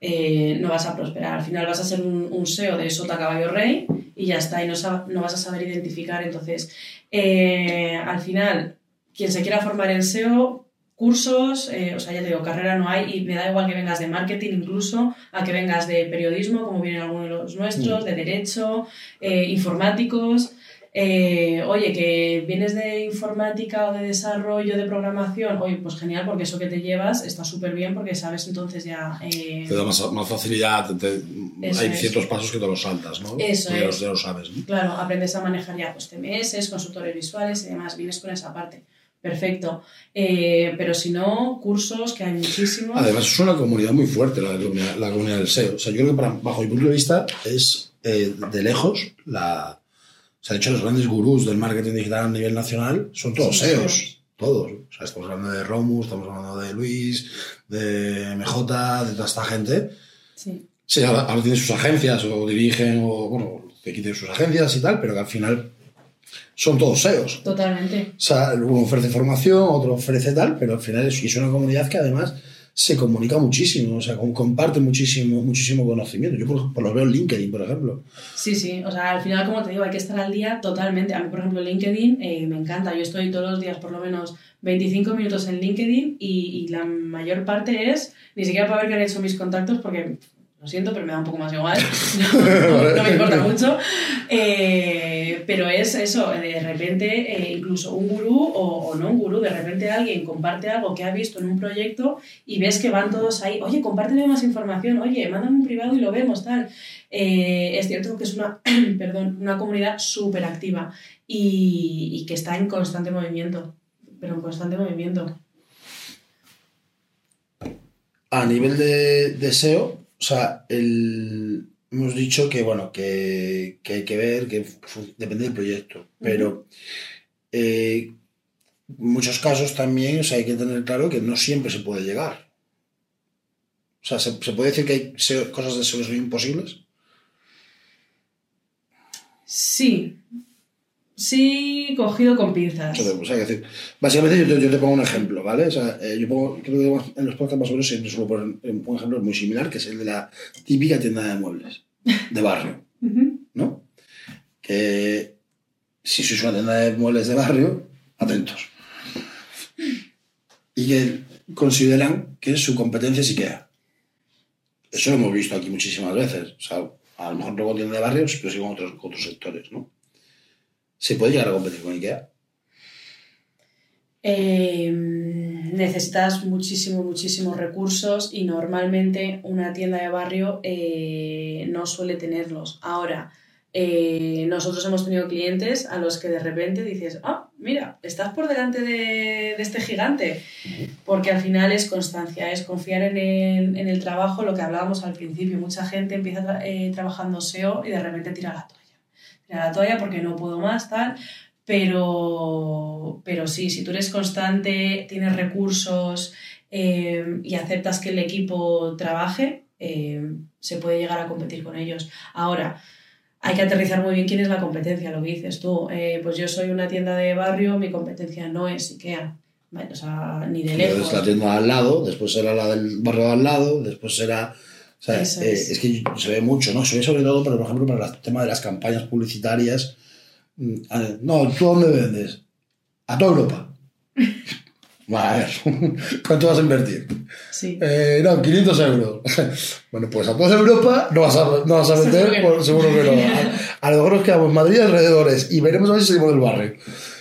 eh, no vas a prosperar. Al final vas a ser un, un, SEO de sota caballo rey y ya está, y no, no vas a saber identificar. Entonces, eh, al final, quien se quiera formar en SEO, cursos, eh, o sea, ya te digo, carrera no hay y me da igual que vengas de marketing incluso, a que vengas de periodismo, como vienen algunos de los nuestros, mm. de derecho, eh, informáticos. Eh, oye, que vienes de informática o de desarrollo de programación, oye, pues genial, porque eso que te llevas está súper bien porque sabes entonces ya... Eh... Te da más, más facilidad, te, hay es. ciertos pasos que te los saltas, ¿no? Eso ya, es. ya lo sabes, ¿no? Claro, aprendes a manejar ya pues, TMS, consultores visuales y demás, vienes con esa parte. Perfecto. Eh, pero si no, cursos, que hay muchísimos. Además, es una comunidad muy fuerte la, comunidad, la comunidad del SEO. O sea, yo creo que para, bajo mi punto de vista es eh, de lejos la. O sea, de hecho, los grandes gurús del marketing digital a nivel nacional son todos sí, SEOs. Sí. todos. O sea, estamos hablando de Romus, estamos hablando de Luis, de MJ, de toda esta gente. Sí. Sí, ahora, ahora tienen sus agencias o dirigen, o bueno, que tienen sus agencias y tal, pero que al final son todos SEOs. Totalmente. O sea, uno ofrece formación, otro ofrece tal, pero al final es, es una comunidad que además se comunica muchísimo, o sea, com- comparte muchísimo, muchísimo conocimiento. Yo, por, por lo veo en LinkedIn, por ejemplo. Sí, sí, o sea, al final, como te digo, hay que estar al día totalmente. A mí, por ejemplo, LinkedIn eh, me encanta. Yo estoy todos los días por lo menos 25 minutos en LinkedIn y, y la mayor parte es ni siquiera para ver qué han hecho mis contactos porque, lo siento, pero me da un poco más igual. No, no me importa mucho. Eh, pero es eso, de repente, eh, incluso un gurú o, o no un gurú, de repente alguien comparte algo que ha visto en un proyecto y ves que van todos ahí, oye, compárteme más información, oye, mándame un privado y lo vemos, tal. Eh, es cierto que es una, perdón, una comunidad súper activa y, y que está en constante movimiento, pero en constante movimiento. A nivel de, de SEO, o sea, el, hemos dicho que, bueno, que, que hay que ver, que depende del proyecto, pero eh, en muchos casos también, o sea, hay que tener claro que no siempre se puede llegar. O sea, ¿se, se puede decir que hay cosas de que son imposibles? Sí, sí, cogido con pinzas. O sea, decir, básicamente yo te, yo te pongo un ejemplo, ¿vale? O sea, eh, yo pongo, creo que en los podcasts más o menos siempre suelo poner un ejemplo muy similar, que es el de la típica tienda de muebles de barrio. ¿no? Que si sois una tienda de muebles de barrio, atentos. Y que consideran que su competencia es IKEA. Eso lo hemos visto aquí muchísimas veces. O sea, a lo mejor no con tienda de barrios, pero sí con otros, con otros sectores, ¿no? ¿Se puede llegar a competir con IKEA? Eh, necesitas muchísimo, muchísimos recursos y normalmente una tienda de barrio eh, no suele tenerlos. Ahora, eh, nosotros hemos tenido clientes a los que de repente dices, ah, mira, estás por delante de, este gigante. Porque al final es constancia, es confiar en el, trabajo, lo que hablábamos al principio. Mucha gente empieza eh, trabajando SEO y de repente tira la toalla. La toalla porque no puedo más, tal. Pero, pero sí, si tú eres constante, tienes recursos eh, y aceptas que el equipo trabaje, eh, se puede llegar a competir con ellos. Ahora, hay que aterrizar muy bien quién es la competencia, lo que dices tú. Eh, pues yo soy una tienda de barrio, mi competencia no es IKEA. Vale, o sea, ni de lejos. La tienda al lado, después será la del barrio al lado, después será... O sea, eh, es. que se ve mucho, ¿no? Se ve sobre todo, pero, por ejemplo, para el tema de las campañas publicitarias. Mm, No, ¿tú dónde vendes? A toda Europa. Ver, ¿cuánto vas a invertir? Sí. Eh, no, 500 euros. bueno, pues a toda Europa no vas a, no vas a Seguro vender, que no. por- seguro que no. A, a lo mejor nos quedamos en Madrid alrededores y veremos a ver si salimos del barrio.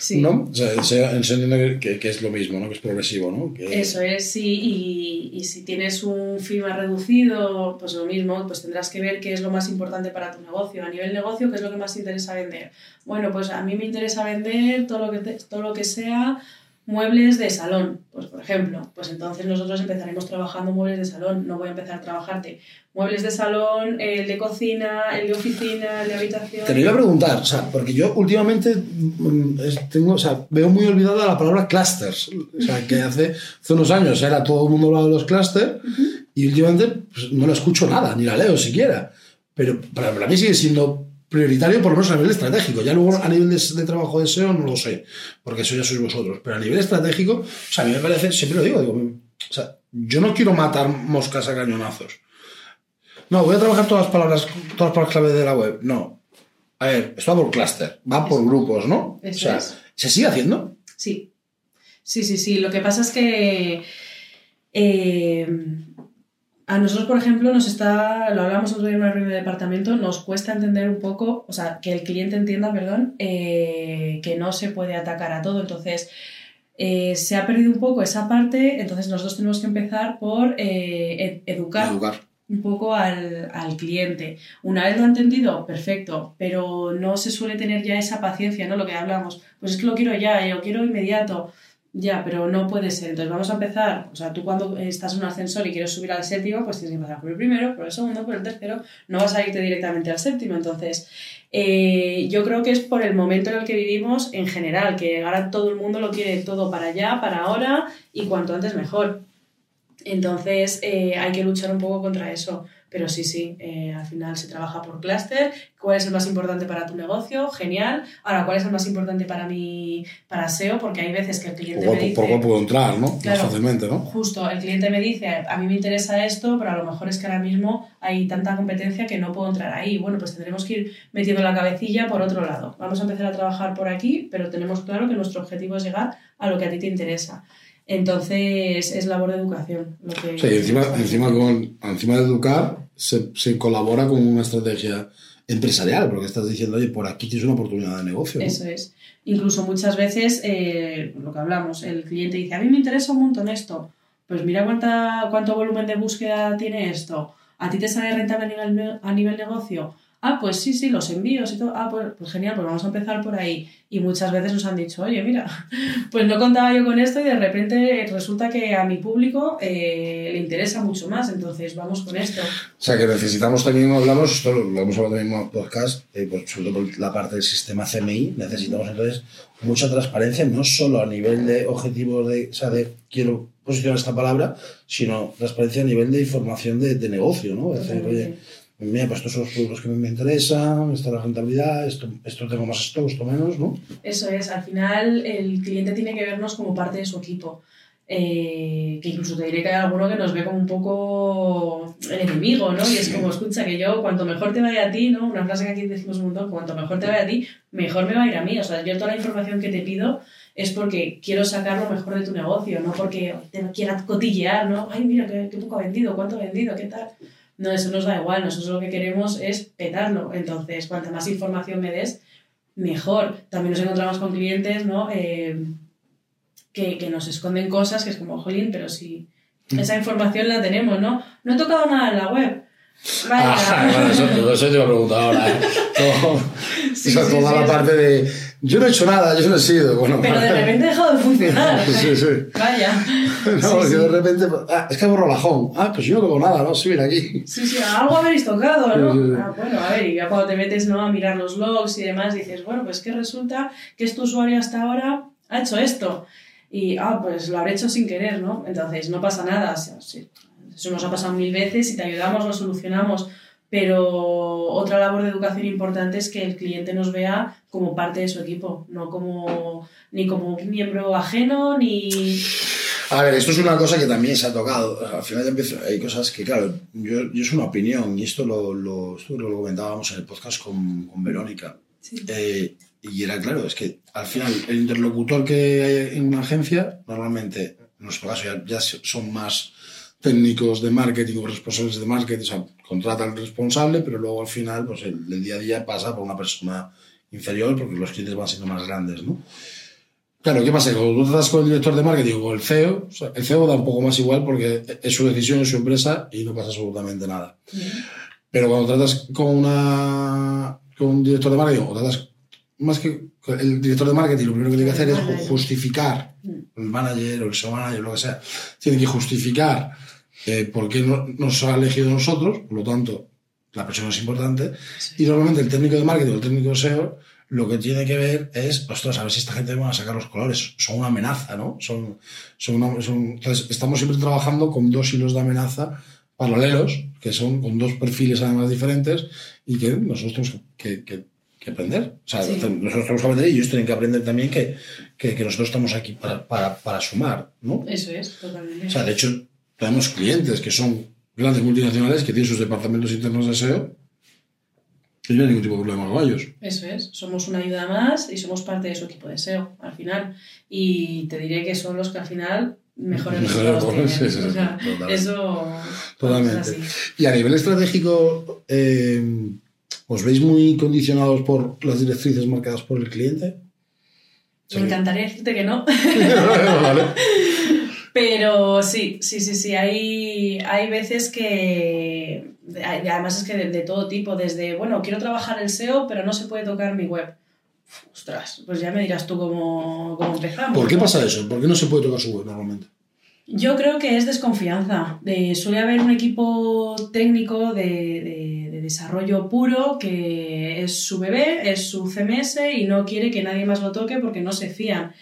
Sí. ¿No? O sea, se, se entiende que, que es lo mismo, ¿no? Que es progresivo, ¿no? Que, Eso es, sí, y, y si tienes un fee más reducido, pues lo mismo, pues tendrás que ver qué es lo más importante para tu negocio. A nivel negocio, ¿qué es lo que más te interesa vender? Bueno, pues a mí me interesa vender todo lo que, te- todo lo que sea muebles de salón, pues por ejemplo, pues entonces nosotros empezaremos trabajando muebles de salón, no voy a empezar a trabajarte muebles de salón, el de cocina, el de oficina, el de habitación. Te lo iba a preguntar, o sea, porque yo últimamente mm, tengo, o sea, veo muy olvidada la palabra clusters. O sea, que hace, hace unos años era todo el mundo hablaba de los clusters y últimamente pues, no lo escucho nada, ni la leo siquiera. Pero para, para mí sigue siendo prioritario, por lo menos a nivel estratégico. Ya luego a nivel de, de trabajo de SEO no lo sé, porque eso ya sois vosotros. Pero a nivel estratégico, o sea, a mí me parece, siempre lo digo, digo, o sea, yo no quiero matar moscas a cañonazos. No, voy a trabajar todas las palabras, todas las palabras clave de la web. No. A ver, esto va por clúster, va por Eso. grupos, ¿no? Eso o sea, es. ¿se sigue haciendo? Sí, sí, sí, sí. Lo que pasa es que eh, a nosotros, por ejemplo, nos está, lo hablamos otro día en una reunión de departamento, nos cuesta entender un poco, o sea, que el cliente entienda, perdón, eh, que no se puede atacar a todo. Entonces, eh, se ha perdido un poco esa parte, entonces nosotros tenemos que empezar por eh, ed- educar Educar. un poco al, al cliente. Una vez lo ha entendido, perfecto, pero no se suele tener ya esa paciencia, ¿no? Lo que hablamos, pues es que lo quiero ya, yo quiero inmediato. Ya, pero no puede ser. Entonces vamos a empezar. O sea, tú cuando estás en un ascensor y quieres subir al séptimo, pues tienes que empezar por el primero, por el segundo, por el tercero. No vas a irte directamente al séptimo. Entonces, eh, yo creo que es por el momento en el que vivimos en general, que ahora todo el mundo lo quiere todo para allá, para ahora y cuanto antes mejor. Entonces, eh, hay que luchar un poco contra eso. Pero sí, sí, eh, al final se trabaja por clúster. ¿Cuál es el más importante para tu negocio? Genial. Ahora, ¿cuál es el más importante para mi para SEO? Porque hay veces que el cliente Por me dice... por cuál puedo entrar, ¿no? Claro. Más fácilmente, ¿no? Justo, el cliente me dice, a mí me interesa esto, pero a lo mejor es que ahora mismo hay tanta competencia que no puedo entrar ahí. Bueno, pues tendremos que ir metiendo la cabecilla por otro lado. Vamos a empezar a trabajar por aquí, pero tenemos claro que nuestro objetivo es llegar a lo que a ti te interesa. Entonces, es labor de educación. Lo que Sí, encima, encima, con, encima de educar, se, se colabora con una estrategia empresarial, porque estás diciendo, oye, por aquí tienes una oportunidad de negocio. Eso es. Incluso muchas veces, eh, lo que hablamos, el cliente dice, a mí me interesa un montón esto. Pues mira cuánta, cuánto volumen de búsqueda tiene esto. ¿A ti te sale rentable a nivel, a nivel negocio? Ah, pues sí, sí, los envíos y todo. Ah, pues, pues genial, pues vamos a empezar por ahí. Y muchas veces nos han dicho, oye, mira, pues no contaba yo con esto y de repente resulta que a mi público eh, le interesa mucho más. Entonces, vamos con esto. O sea, que necesitamos también, hablamos, esto lo, lo hemos hablado también en el podcast, eh, pues, sobre todo por la parte del sistema CMI, necesitamos entonces mucha transparencia, no solo a nivel de objetivos de, o sea, de quiero posicionar esta palabra, sino transparencia a nivel de información de, de negocio, ¿no? Es decir, oye, mira, pues estos son los productos que me interesan, esta es la rentabilidad, esto, esto tengo más stock, esto menos, ¿no? Eso es, al final el cliente tiene que vernos como parte de su equipo. Eh, que incluso te diré que hay alguno que nos ve como un poco el enemigo, ¿no? Y es como, escucha, que yo, cuanto mejor te vaya a ti, ¿no? Una frase que aquí decimos un montón, cuanto mejor te vaya a ti, mejor me va a ir a mí. O sea, yo toda la información que te pido es porque quiero sacar lo mejor de tu negocio, no porque te quiera cotillear, ¿no? Ay, mira, qué, qué poco ha vendido, cuánto ha vendido, qué tal. No, eso nos da igual, nosotros lo que queremos es petarlo. Entonces, cuanta más información me des, mejor. También nos encontramos con clientes, ¿no? Eh, que, que nos esconden cosas que es como, jolín, pero si esa información la tenemos, ¿no? No he tocado nada en la web. Ah, bueno, eso, te iba a preguntar ahora. ¿eh? Todo- Sí, o sea, sí, toda sí, la parte de yo no he hecho nada, yo no he sido. Bueno, Pero de repente ha dejado de funcionar. Sí, sí. Vaya. No, porque sí. de repente, ah, es que borro la home. Ah, pues yo no toco nada, ¿no? Sí, mira aquí. Sí, sí, algo habéis tocado, ¿no? Ah, bueno, a ver, y ya cuando te metes ¿no? a mirar los logs y demás, dices, bueno, pues que resulta que este usuario hasta ahora ha hecho esto. Y, ah, pues lo habré hecho sin querer, ¿no? Entonces, no pasa nada. o sea, sí, eso nos ha pasado mil veces y te ayudamos, lo solucionamos. Pero otra labor de educación importante es que el cliente nos vea como parte de su equipo, no como ni como un miembro ajeno, ni... A ver, esto es una cosa que también se ha tocado. Al final ya empiezo, hay cosas que, claro, yo, yo es una opinión y esto lo, lo, esto lo comentábamos en el podcast con, con Verónica. Eh, y era claro, es que al final el interlocutor que hay en una agencia, normalmente, en nuestro caso ya, ya son más técnicos de marketing o responsables de marketing, o sea, contrata al responsable, pero luego al final, pues el, el día a día pasa por una persona inferior porque los clientes van siendo más grandes, ¿no? Claro, ¿qué pasa? Cuando tú tratas con el director de marketing o con el CEO, o sea, el CEO da un poco más igual porque es su decisión, es su empresa y no pasa absolutamente nada. Pero cuando tratas con, una, con un director de marketing o tratas más que el director de marketing, lo primero que tiene que hacer es Manager. justificar, el manager o el SEO manager, lo que sea, tiene que justificar eh, por qué no, nos ha elegido nosotros, por lo tanto, la persona es importante. Y normalmente el técnico de marketing o el técnico de SEO lo que tiene que ver es, ostras, a ver si esta gente va a sacar los colores. Son una amenaza, ¿no? Son, son una- son- entonces, estamos siempre trabajando con dos hilos de amenaza paralelos, que son con dos perfiles además diferentes y que nosotros tenemos que, que- que aprender. O sea, Sí. nosotros tenemos que aprender y ellos tienen que aprender también que, que, que nosotros estamos aquí para, para, para sumar, ¿no? Eso es, totalmente. O sea, de hecho, tenemos clientes que son grandes multinacionales que tienen sus departamentos internos de SEO y no hay ningún tipo de problema con ellos. Eso es, somos una ayuda más y somos parte de su equipo de SEO al final. Y te diré que son los que al final mejores resultados tienen. sí, sí, sí, O sea, totalmente. eso Totalmente. es así. Y a nivel estratégico, eh, ¿os veis muy condicionados por las directrices marcadas por el cliente? Me encantaría decirte que no, vale. Pero sí, sí, sí, sí, hay, hay veces que, además es que de, de todo tipo, desde, bueno, quiero trabajar el SEO, pero no se puede tocar mi web. Ostras, pues ya me dirás tú cómo, cómo empezamos. ¿Por qué pasa eso? ¿Por qué no se puede tocar su web normalmente? Yo creo que es desconfianza. De- suele haber un equipo técnico de, de- de desarrollo puro que es su bebé, es su CMS y no quiere que nadie más lo toque porque no se fían.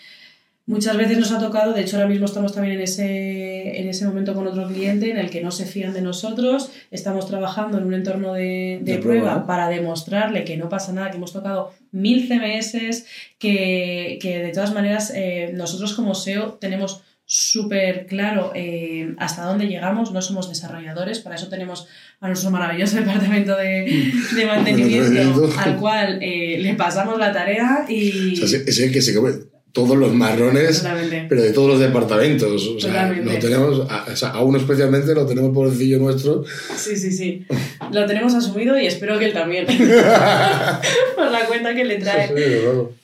Muchas veces nos ha tocado, de hecho ahora mismo estamos también en ese, en ese momento con otro cliente en el que no se fían de nosotros, estamos trabajando en un entorno de, de De prueba, prueba. para demostrarle que no pasa nada, que hemos tocado mil CMS, que, que de todas maneras eh, nosotros como SEO tenemos súper claro eh, hasta dónde llegamos, no somos desarrolladores, para eso tenemos a nuestro maravilloso departamento de, de mantenimiento, al cual eh, le pasamos la tarea y... O sea, es- es el que se come todos los marrones, Totalmente. pero de todos los departamentos. O sea, Totalmente. lo tenemos, a, o sea, a uno especialmente lo tenemos pobrecillo nuestro. Sí, sí, sí. Lo tenemos asumido y espero que él también. Por la cuenta que le trae.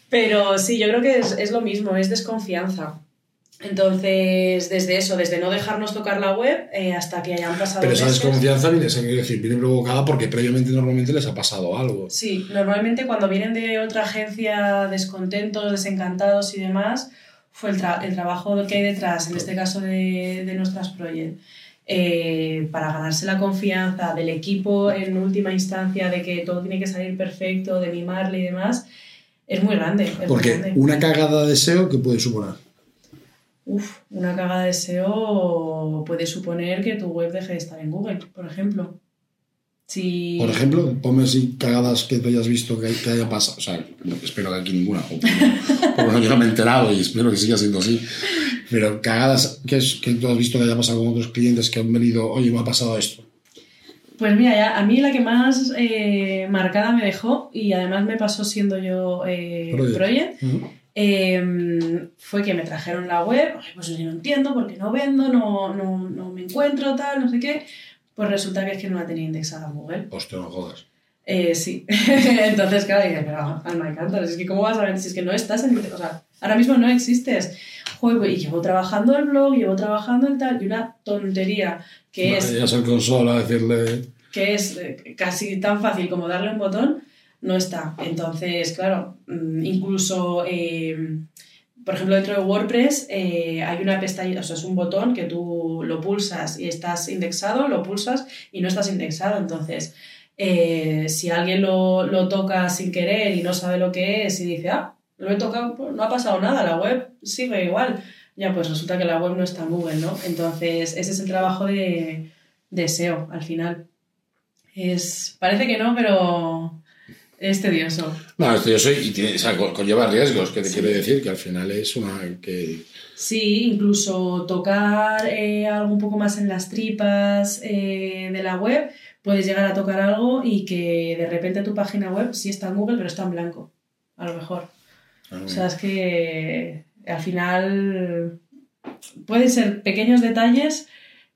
Pero sí, yo creo que es, es lo mismo, es desconfianza. Entonces, desde eso, desde no dejarnos tocar la web eh, hasta que hayan pasado Pero esa meses. desconfianza viene, decir, viene provocada porque previamente normalmente les ha pasado algo. Sí, normalmente cuando vienen de otra agencia descontentos, desencantados y demás, fue el, tra- el trabajo que hay detrás, en este caso de, de nuestras projects, eh, para ganarse la confianza del equipo en última instancia, de que todo tiene que salir perfecto, de mimarle y demás, es muy grande. es muy Porque grande. una cagada de SEO, ¿qué puede suponer? Uf, una cagada de SEO puede suponer que tu web deje de estar en Google, por ejemplo. Si... Por ejemplo, ponme así cagadas que tú hayas visto que, que haya pasado. O sea, no, espero que aquí ninguna. o por- lo menos yo no me he enterado y espero que siga siendo así. Pero cagadas que, es, que tú has visto que haya pasado con otros clientes que han venido, oye, me ha pasado esto. Pues mira, ya, a mí la que más eh, marcada me dejó y además me pasó siendo yo eh, Project. Eh, fue que me trajeron la web, "Ay, pues yo no entiendo porque no vendo, no, no, no me encuentro, tal, no sé qué. Pues resulta que es que no la tenía indexada en Google. Hostia, no jodas. Eh, sí. Entonces, claro, dije, pero alma de cántaros, es que ¿cómo vas a ver si es que no estás en... O sea, ahora mismo no existes. Joder, güey, y llevo trabajando el blog, llevo trabajando el tal, y una tontería que es Ya el consola decirle. que es eh, casi tan fácil como darle un botón, no está. Entonces, claro, mm, incluso, eh, por ejemplo, dentro de WordPress eh, hay una pestaña, o sea, es un botón que tú lo pulsas y estás indexado, lo pulsas y no estás indexado. Entonces, eh, si alguien lo, lo toca sin querer y no sabe lo que es y dice, ah, lo he tocado, pues no ha pasado nada, la web sigue igual. Ya, pues resulta que la web no está en Google, ¿no? Entonces, ese es el trabajo de, de SEO al final. Es, parece que no, pero es tedioso. No, esto yo soy. Y tiene, o sea, co- conlleva riesgos, que te Sí. quiere decir que al final es una. que Sí, incluso tocar eh, algo un poco más en las tripas eh, de la web, puedes llegar a tocar algo y que de repente tu página web sí está en Google, pero está en blanco, a lo mejor. O sea, es que al final pueden ser pequeños detalles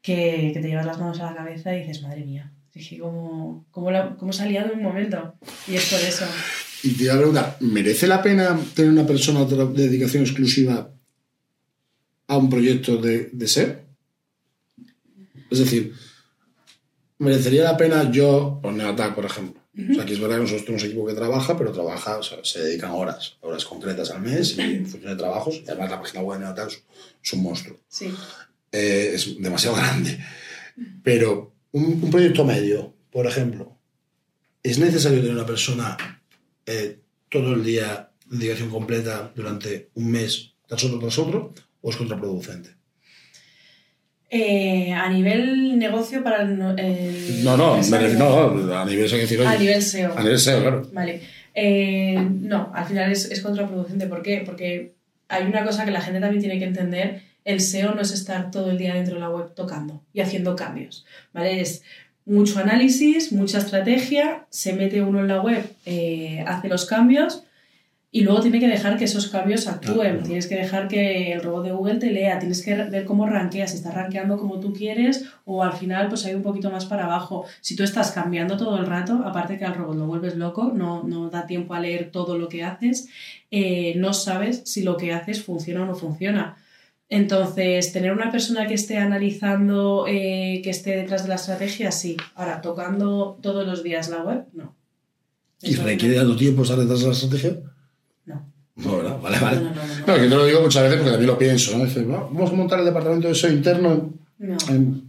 que, que te llevas las manos a la cabeza y dices, madre mía, dije, ¿cómo, cómo, la- cómo se ha liado en un momento? Y es por eso. Y te iba a preguntar, ¿merece la pena tener una persona de dedicación exclusiva a un proyecto de, de SEO? Es decir, ¿merecería la pena yo, o Neotac, por ejemplo? O sea, aquí es verdad que nosotros tenemos un equipo que trabaja, pero trabaja, o sea, se dedican horas, horas concretas al mes y en función de trabajos. Y además la página web de Neotac es, es un monstruo. Sí. Eh, es demasiado grande. Pero un, un proyecto medio, por ejemplo, ¿es necesario tener una persona eh, todo el día de dedicación completa durante un mes tras otro tras otro o es contraproducente? Eh, a nivel negocio para el, no- el No, a nivel, decir, A nivel SEO. a nivel SEO, claro. Vale. Eh, no, al final es, es contraproducente. ¿Por qué? Porque hay una cosa que la gente también tiene que entender. El SEO no es estar todo el día dentro de la web tocando y haciendo cambios. ¿Vale? Es mucho análisis, mucha estrategia, se mete uno en la web, eh, hace los cambios y luego tiene que dejar que esos cambios actúen. Claro. Tienes que dejar que el robot de Google te lea, tienes que ver cómo rankeas, si estás rankeando como tú quieres o al final pues hay un poquito más para abajo. Si tú estás cambiando todo el rato, aparte que al robot lo vuelves loco, no, no da tiempo a leer todo lo que haces, eh, no sabes si lo que haces funciona o no funciona. Entonces, tener una persona que esté analizando, eh, que esté detrás de la estrategia, sí. Ahora, tocando todos los días la web, no. ¿Y Eso requiere tanto tiempo estar detrás de la estrategia? No, ¿verdad? Vale, vale. No, no, no, no. No, que te lo digo muchas veces porque también lo pienso, ¿no? Dices, "Va, vamos a montar el departamento de SEO interno. No. en-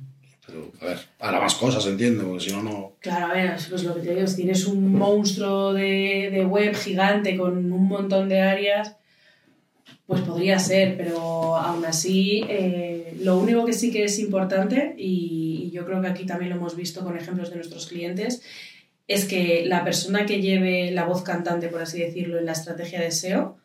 Pero, a ver, para más cosas, entiendo, porque si no, no. Claro, a ver, pues lo que te digo, si tienes un monstruo de, de web gigante con un montón de áreas, pues podría ser, pero aún así, eh, lo único que sí que es importante, y, yo creo que aquí también lo hemos visto con ejemplos de nuestros clientes, es que la persona que lleve la voz cantante, por así decirlo, en la estrategia de SEO,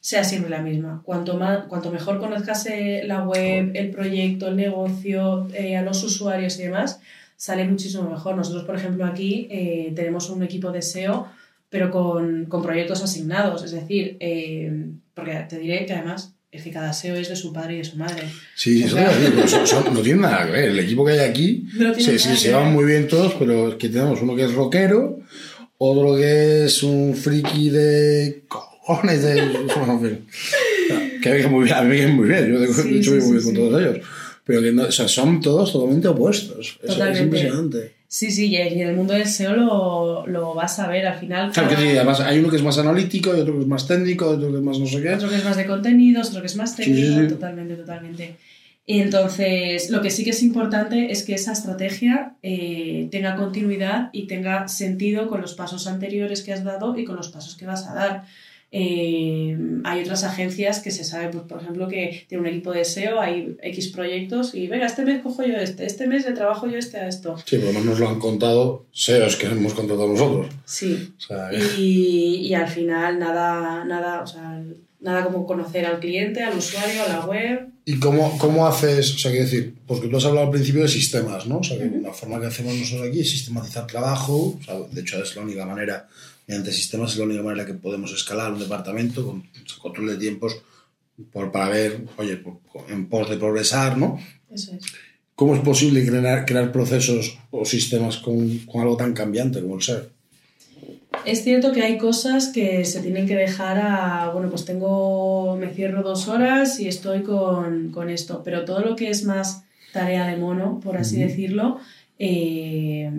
sea siempre la misma. Cuanto, más, cuanto mejor conozcas la web, el proyecto, el negocio, eh, a los usuarios y demás, sale muchísimo mejor. Nosotros, por ejemplo, aquí eh, tenemos un equipo de SEO, pero con, con proyectos asignados. Es decir, eh, porque te diré que además es que cada SEO es de su padre y de su madre. Sí, eso son- son- no tiene nada que ver. El equipo que hay aquí, No que se ver. llevan muy bien todos, pero es que tenemos uno que es rockero, otro que es un friki de cojones de. fin. Que me muy bien, a mí me muy bien, yo de Sí, sí, muy bien sí, con todos ellos. Pero que no, o sea, son todos totalmente opuestos. Es- Es, Totalmente. impresionante. Sí, sí, y en el mundo del SEO lo, lo vas a ver al final. Claro, que sí, además hay uno que es más analítico, y otro que es más técnico, otro que es más no sé qué. otro que es más de contenidos, otro que es más Sí, técnico, sí, sí. totalmente, totalmente. Y entonces, lo que sí que es importante es que esa estrategia eh, tenga continuidad y tenga sentido con los pasos anteriores que has dado y con los pasos que vas a dar. Eh, hay otras agencias que se sabe, pues, por ejemplo, que tiene un equipo de SEO, hay X proyectos y venga, este mes cojo yo este, este mes le trabajo yo este a esto. Sí, por lo menos nos lo han contado SEOs que hemos contratado nosotros. Sí, O sea, y, y al final nada, nada, o sea, nada como conocer al cliente, al usuario, a la web. ¿Y cómo, cómo haces? O sea, quiero decir, porque tú has hablado al principio de sistemas, ¿no? O sea, que la forma que hacemos nosotros aquí es sistematizar trabajo. O sea, de hecho, es la única manera, mediante sistemas, es la única manera que podemos escalar un departamento con control de tiempos por, para ver, oye, por- en pos de progresar, ¿no? Eso es. ¿Cómo es posible crear, crear procesos o sistemas con, con algo tan cambiante como el ser? Es cierto que hay cosas que se tienen que dejar a, bueno, pues tengo, me cierro dos horas y estoy con, con esto, pero todo lo que es más tarea de mono, por así Ujú. decirlo, eh,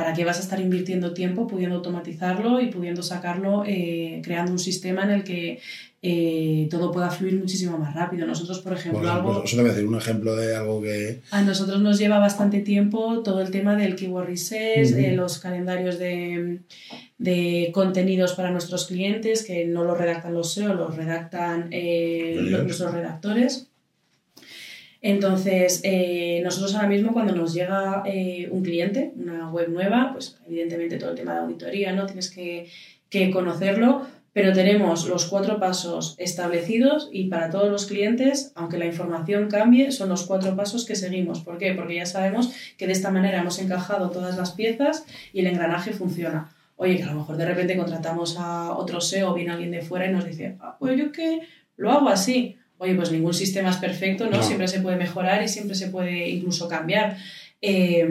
¿para qué vas a estar invirtiendo tiempo pudiendo automatizarlo y pudiendo sacarlo, eh, creando un sistema en el que eh, todo pueda fluir muchísimo más rápido? Nosotros, por ejemplo, ejemplo, algo... eso te voy a decir un ejemplo de algo que... A nosotros nos lleva bastante tiempo todo el tema del keyword research, Ujú. eh, los calendarios de, de contenidos para nuestros clientes, que no los redactan los SEO, los redactan eh, los- nuestros redactores. Entonces, eh, nosotros ahora mismo cuando nos llega eh, un cliente, una web nueva, pues evidentemente todo el tema de auditoría, ¿no? Tienes que, que conocerlo, pero tenemos los cuatro pasos establecidos y para todos los clientes, aunque la información cambie, son los cuatro pasos que seguimos. ¿Por qué? Porque ya sabemos que de esta manera hemos encajado todas las piezas y el engranaje funciona. Oye, que a lo mejor de repente contratamos a otro SEO o viene alguien de fuera y nos dice, ah, pues yo que lo hago así. Oye, pues ningún sistema es perfecto, ¿no? No. Siempre se puede mejorar y siempre se puede incluso cambiar. Eh,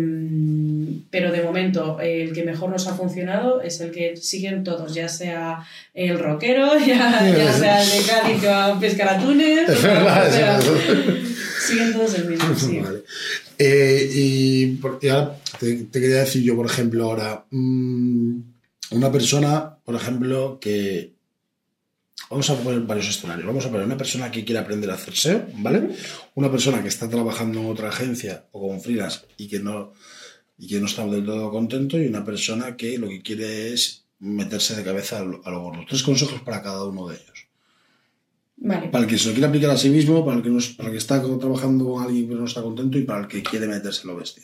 pero de momento el que mejor nos ha funcionado es el que siguen todos, ya sea el rockero, ya, ya sea el de Cádiz que va a pescar atunes. Es verdad, o sea, es verdad. siguen todos el mismo, sí. Vale. Eh, y, ahora te, te quería decir yo, por ejemplo, ahora, mm, una persona, por ejemplo, que... Vamos a poner varios escenarios. Vamos a poner una persona que quiere aprender a hacer SEO, ¿vale? Una persona que está trabajando en otra agencia o con freelance y que no, y que no está del todo contento y una persona que lo que quiere es meterse de cabeza a lo, a lo gordo. Tres consejos para cada uno de ellos. Vale. Para el que se lo quiere aplicar a sí mismo, para el que, no, es- para el que está trabajando con alguien pero no está contento y para el que quiere meterse en lo bestia.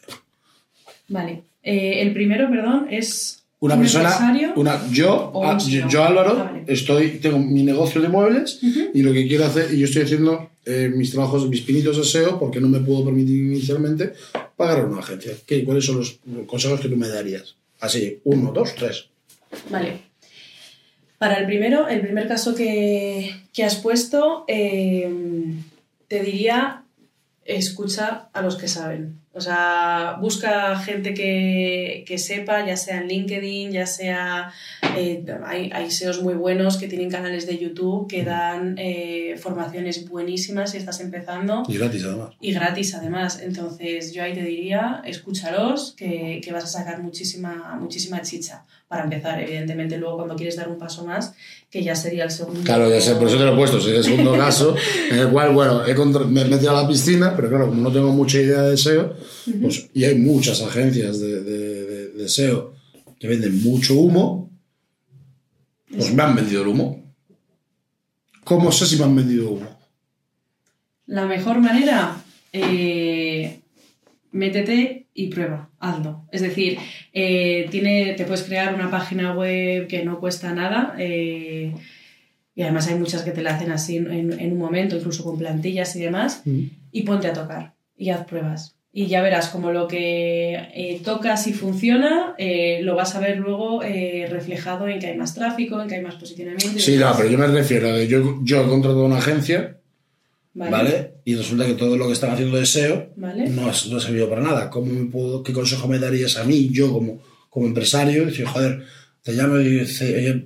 Vale. Eh, el primero, perdón, es Una un persona, una, yo, ah, yo, Álvaro, Ah, vale. estoy, tengo mi negocio de muebles y lo que quiero hacer, y yo estoy haciendo eh, mis trabajos, mis pinitos de SEO porque no me puedo permitir inicialmente pagar a una agencia. ¿Qué, ¿Cuáles son los consejos que tú me darías? Así, uno, dos, tres. Vale. Para el primero, el primer caso que, que has puesto, eh, te diría escucha a los que saben. O sea, busca gente que, que sepa, ya sea en LinkedIn, ya sea... eh, hay, hay SEOs muy buenos que tienen canales de YouTube que dan eh, formaciones buenísimas si estás empezando Y gratis, además. y gratis además. Entonces yo ahí te diría, escúchalos, que, que vas a sacar muchísima, muchísima chicha para empezar. Evidentemente luego cuando quieres dar un paso más, que ya sería el segundo. Claro, ya sé, por eso te lo he puesto. Es el segundo caso en el cual, bueno, he me he metido a la piscina, pero claro, como no tengo mucha idea de SEO, pues, y hay muchas agencias de, de- de- de SEO que venden mucho humo, pues me han vendido el humo. ¿Cómo sé si me han vendido humo? La mejor manera, eh, métete y prueba, hazlo. Es decir, eh, tiene, te puedes crear una página web que no cuesta nada. eh, y además hay muchas que te la hacen así en, en un momento, incluso con plantillas y demás. y ponte a tocar y haz pruebas. Y ya verás como lo que eh, tocas y funciona, eh, lo vas a ver luego eh, reflejado en que hay más tráfico, en que hay más posicionamiento. y Sí, no, pero yo me refiero a que yo, yo he contratado una agencia, Vale. ¿vale? Y resulta que todo lo que están haciendo de SEO Vale. no, ha- no ha servido para nada. ¿Cómo me puedo, ¿Qué consejo me darías a mí, yo como, como empresario? Decir, joder, te llamo y dice,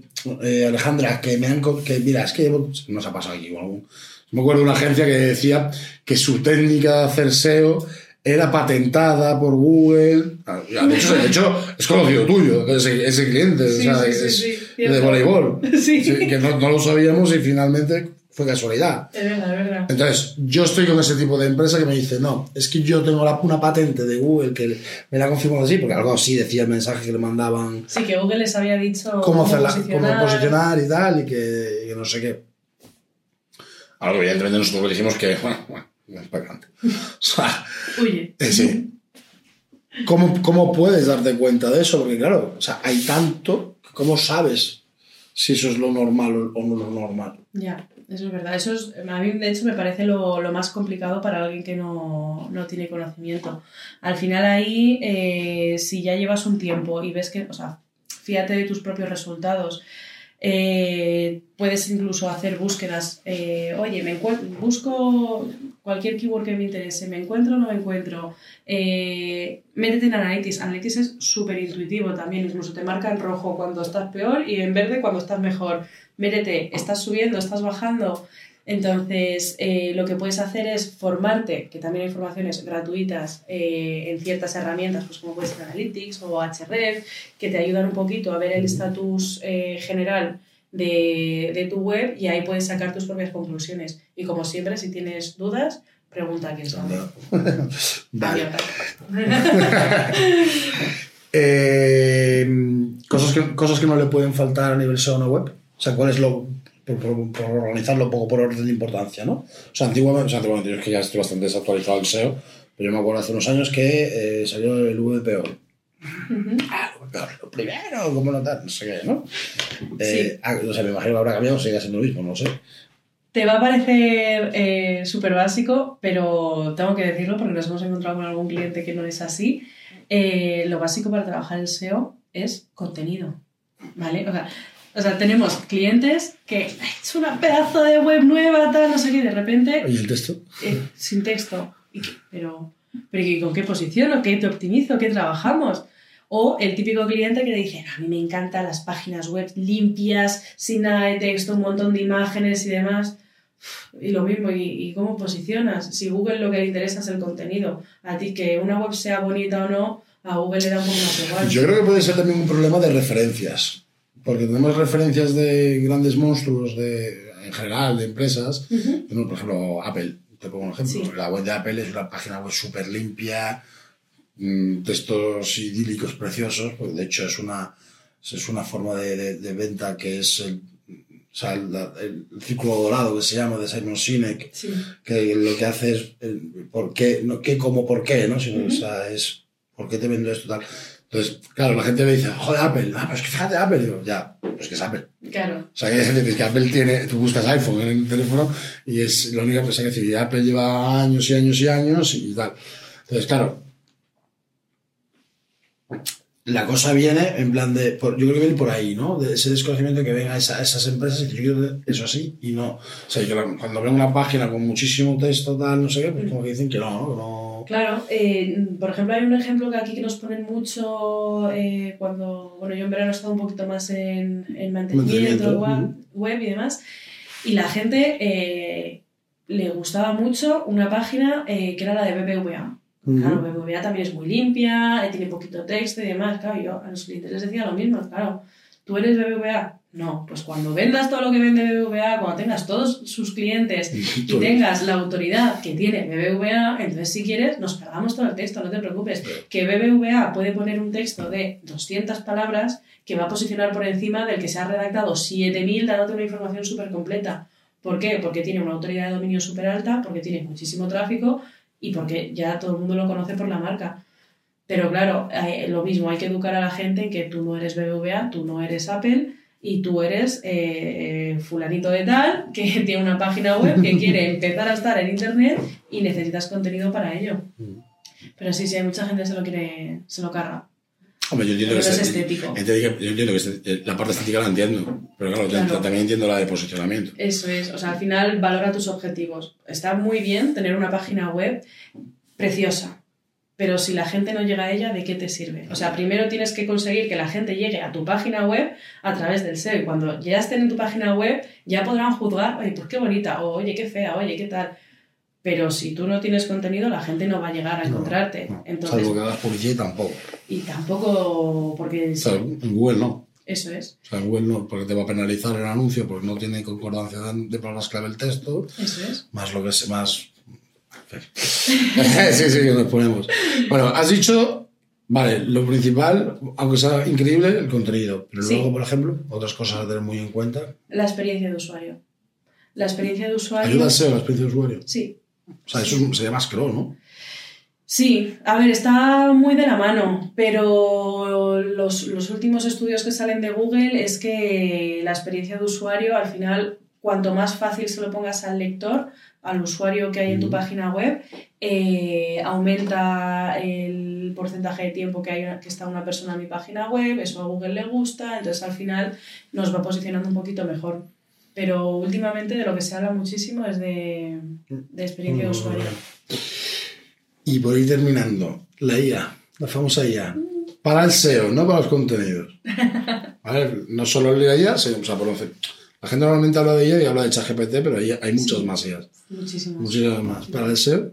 Alejandra, que me han... que Mira, es que nos ha pasado aquí. igual, me acuerdo de una agencia que decía que su técnica de hacer SEO era patentada por Google. Ah, De hecho, de hecho es conocido tuyo, ese, ese cliente, Sí, o sea, sí, es sí, de voleibol. Sí. Sí, que no, no lo sabíamos y finalmente fue casualidad. Es verdad, es verdad. Entonces, yo estoy con ese tipo de empresa que me dice, no, es que yo tengo la- una patente de Google que me la ha confirmado así, porque algo así decía el mensaje que le mandaban, Sí, que Google les había dicho cómo, hacerla, cómo posicionar. y tal, y que, y no sé qué. Algo evidentemente nosotros le dijimos que, bueno, bueno, es para adelante. O sea, Huye. eh, sí. ¿Cómo, ¿Cómo puedes darte cuenta de eso? Porque claro, o sea, hay tanto, ¿cómo sabes si eso es lo normal o no lo normal? Ya, eso es verdad. Eso es, a mí, de hecho, me parece lo, lo más complicado para alguien que no, no tiene conocimiento. Al final ahí, eh, si ya llevas un tiempo y ves que, o sea, fíjate de tus propios resultados, eh, puedes incluso hacer búsquedas. eh, Oye, me busco cualquier keyword que me interese, me encuentro o no me encuentro. Eh, métete en Analytics. Analytics es súper intuitivo también, incluso te marca en rojo cuando estás peor y en verde cuando estás mejor. Métete, estás subiendo, estás bajando. Entonces, eh, lo que puedes hacer es formarte, que también hay formaciones gratuitas eh, en ciertas herramientas, pues como puede ser Analytics o Href, que te ayudan un poquito a ver el estatus eh, general de, de tu web y ahí puedes sacar tus propias conclusiones. Y como siempre, si tienes dudas, pregunta a quien sabe. Vale. Eh, cosas, que, cosas que no le pueden faltar a nivel SEO a una web. O sea, ¿cuál es lo. Por, por- por organizarlo un poco por orden de importancia, ¿no? O sea, antiguamente, o sea, antiguamente, yo es que ya estoy bastante desactualizado el SEO, pero yo me acuerdo hace unos años que eh, salió el VPO. Ah, lo primero, ¿cómo notar? No sé qué, ¿no? Eh, ah, o sea, me imagino que habrá cambiado, sigue siendo lo mismo, no lo sé. Te va a parecer eh, súper básico, pero tengo que decirlo porque nos hemos encontrado con algún cliente que no es así. Eh, lo básico para trabajar el SEO es contenido. ¿Vale? O sea, o sea, tenemos clientes que hecho una pedazo de web nueva, tal, no sé qué, y de repente, ¿Y el texto? eh, sin texto. Y pero, pero ¿y ¿con qué posiciono? ¿Qué te optimizo? ¿Qué trabajamos? O el típico cliente que le dice, a mí me encantan las páginas web limpias, sin nada de texto, un montón de imágenes y demás. Y lo mismo, ¿y, y cómo posicionas? Si Google lo que le interesa es el contenido, a ti que una web sea bonita o no, a Google le da un poco más igual. Yo creo que puede ser también un problema de referencias. Porque tenemos referencias de grandes monstruos de, en general, de empresas. Ujú. Tenemos, por ejemplo, Apple. Te pongo un ejemplo. Sí. La web de Apple es una página web súper limpia, mm, textos idílicos preciosos. porque de hecho, es una, es una forma de, de- de venta que es el, o sea, el, el círculo dorado que se llama de Simon Sinek Sí. que lo que hace es el por qué, no qué como por qué, ¿no? Sino, o sea, es por qué te vendo esto tal. Entonces, claro, la gente me dice, joder, Apple, ah, pero es que fíjate Apple, digo, ya, pues que es Apple. Claro. O sea, que hay gente que dice que Apple tiene, tú buscas iPhone en el teléfono y es la única cosa que decir, y Apple lleva años y años y años y tal. Entonces, claro, la cosa viene en plan de, por- yo creo que viene por ahí, ¿no? De ese desconocimiento que ven a, esa- esas empresas y que yo quiero eso así y no. O sea, yo cuando veo una página con muchísimo texto, tal, no sé qué, pues como que dicen que no, ¿no? Claro, eh, por ejemplo, hay un ejemplo que aquí que nos ponen mucho eh, cuando, bueno, yo en verano he estado un poquito más en, en mantenimiento, Mantenimiento, web, web y demás, y la gente eh, le gustaba mucho una página eh, que era la de BBVA. Claro, BBVA también es muy limpia, eh, tiene poquito texto y demás. Claro, yo a los clientes les decía lo mismo, claro. ¿Tú eres BBVA? No, pues cuando vendas todo lo que vende BBVA, cuando tengas todos sus clientes y tengas la autoridad que tiene BBVA, entonces si quieres nos cargamos todo el texto, no te preocupes. Que BBVA puede poner un texto de 200 palabras que va a posicionar por encima del que se ha redactado 7000 dándote una información súper completa. ¿Por qué? Porque tiene una autoridad de dominio súper alta, porque tiene muchísimo tráfico y porque ya todo el mundo lo conoce por la marca. Pero claro, eh, lo mismo, hay que educar a la gente en que tú no eres BBVA, tú no eres Apple y tú eres eh, fulanito de tal que tiene una página web que quiere empezar a estar en internet y necesitas contenido para ello. Mm. Pero sí, sí, hay mucha gente que se lo quiere, se lo carga. Hombre, yo entiendo que, es estético. yo entiendo que este- la parte estética la entiendo, pero claro, Claro. también entiendo la de posicionamiento. Eso es, o sea, al final valora tus objetivos. Está muy bien tener una página web preciosa, pero si la gente no llega a ella, ¿de qué te sirve? O sea, primero tienes que conseguir que la gente llegue a tu página web a través del SEO y cuando ya estén en tu página web ya podrán juzgar, oye, pues qué bonita, o oye, qué fea, oye, qué tal. Pero si tú no tienes contenido, la gente no va a llegar a encontrarte. No, Entonces, Salvo que hagas publicidad tampoco. y tampoco, porque O sea, en Google no. eso es, O sea, en Google no, porque te va a penalizar el anuncio porque no tiene concordancia de de palabras clave el texto, eso es. más lo que es más. sí, sí, que nos ponemos. Bueno, has dicho, vale, lo principal, aunque sea increíble, el contenido. Pero Sí. luego, por ejemplo, otras cosas a tener muy en cuenta. La experiencia de usuario. La experiencia de usuario... Ayuda SEO, a la experiencia de usuario. Sí, O sea, eso es- se llama scroll, ¿no? Sí, a ver, está muy de la mano, pero los, los últimos estudios que salen de Google es que la experiencia de usuario, al final, cuanto más fácil se lo pongas al lector, al usuario que hay en tu página web, eh, aumenta el porcentaje de tiempo que, hay que está una persona en mi página web, eso a Google le gusta, entonces al final nos va posicionando un poquito mejor. Pero últimamente de lo que se habla muchísimo es de, de experiencia de usuario. Y por ir terminando, la IA, la famosa IA, para el SEO, no para los contenidos. ¿Vale? No solo la IA, sino, o sea, por lo la gente normalmente habla de IA y habla de ChatGPT, pero hay, hay muchas Sí. más IAs, Muchísimas. muchísimas más. Para el SEO,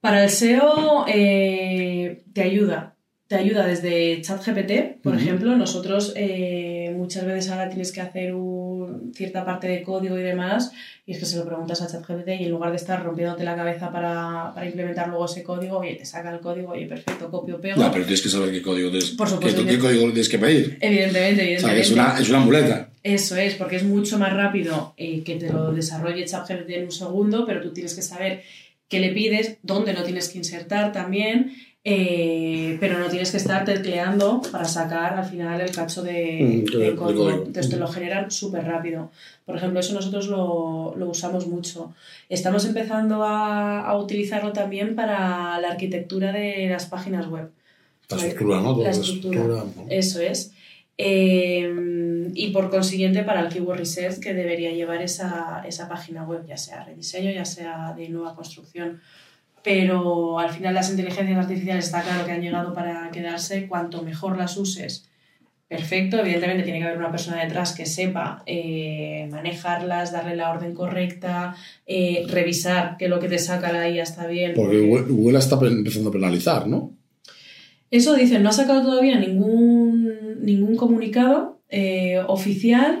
Para el SEO eh, te ayuda. Te ayuda desde ChatGPT, por ejemplo. Nosotros eh, muchas veces ahora tienes que hacer un- cierta parte de código y demás, y es que se lo preguntas a ChatGPT y en lugar de estar rompiéndote la cabeza para, para implementar luego ese código, oye, te saca el código, oye, perfecto, copio, pego. no, pero tienes que saber qué código tienes, Por supuesto qué, código tienes que pedir. Evidentemente, O evidentemente. sea, que es una, es una muleta. Eso es, porque es mucho más rápido eh, que te lo desarrolle ChatGPT en un segundo, pero tú tienes que saber qué le pides, dónde lo tienes que insertar también, eh, pero no tienes que estar tecleando para sacar al final el cacho de, Mm, de de código. Entonces te lo generan súper rápido. Por ejemplo, eso nosotros lo, lo usamos mucho. Estamos empezando a, a utilizarlo también para la arquitectura de las páginas web. La estructura, ¿no? Toda La la estructura. estructura, ¿no? Eso es. Eh, y por consiguiente para el Keyword Research que debería llevar esa, esa página web, ya sea rediseño, ya sea de nueva construcción. Pero al final las inteligencias artificiales está claro que han llegado para quedarse. Cuanto mejor las uses, perfecto. Evidentemente tiene que haber una persona detrás que sepa eh, manejarlas, darle la orden correcta, eh, revisar que lo que te saca la IA está bien. Porque Google, Google está pe- empezando a penalizar, ¿no? Eso dicen, no ha sacado todavía ningún, ningún comunicado eh, oficial,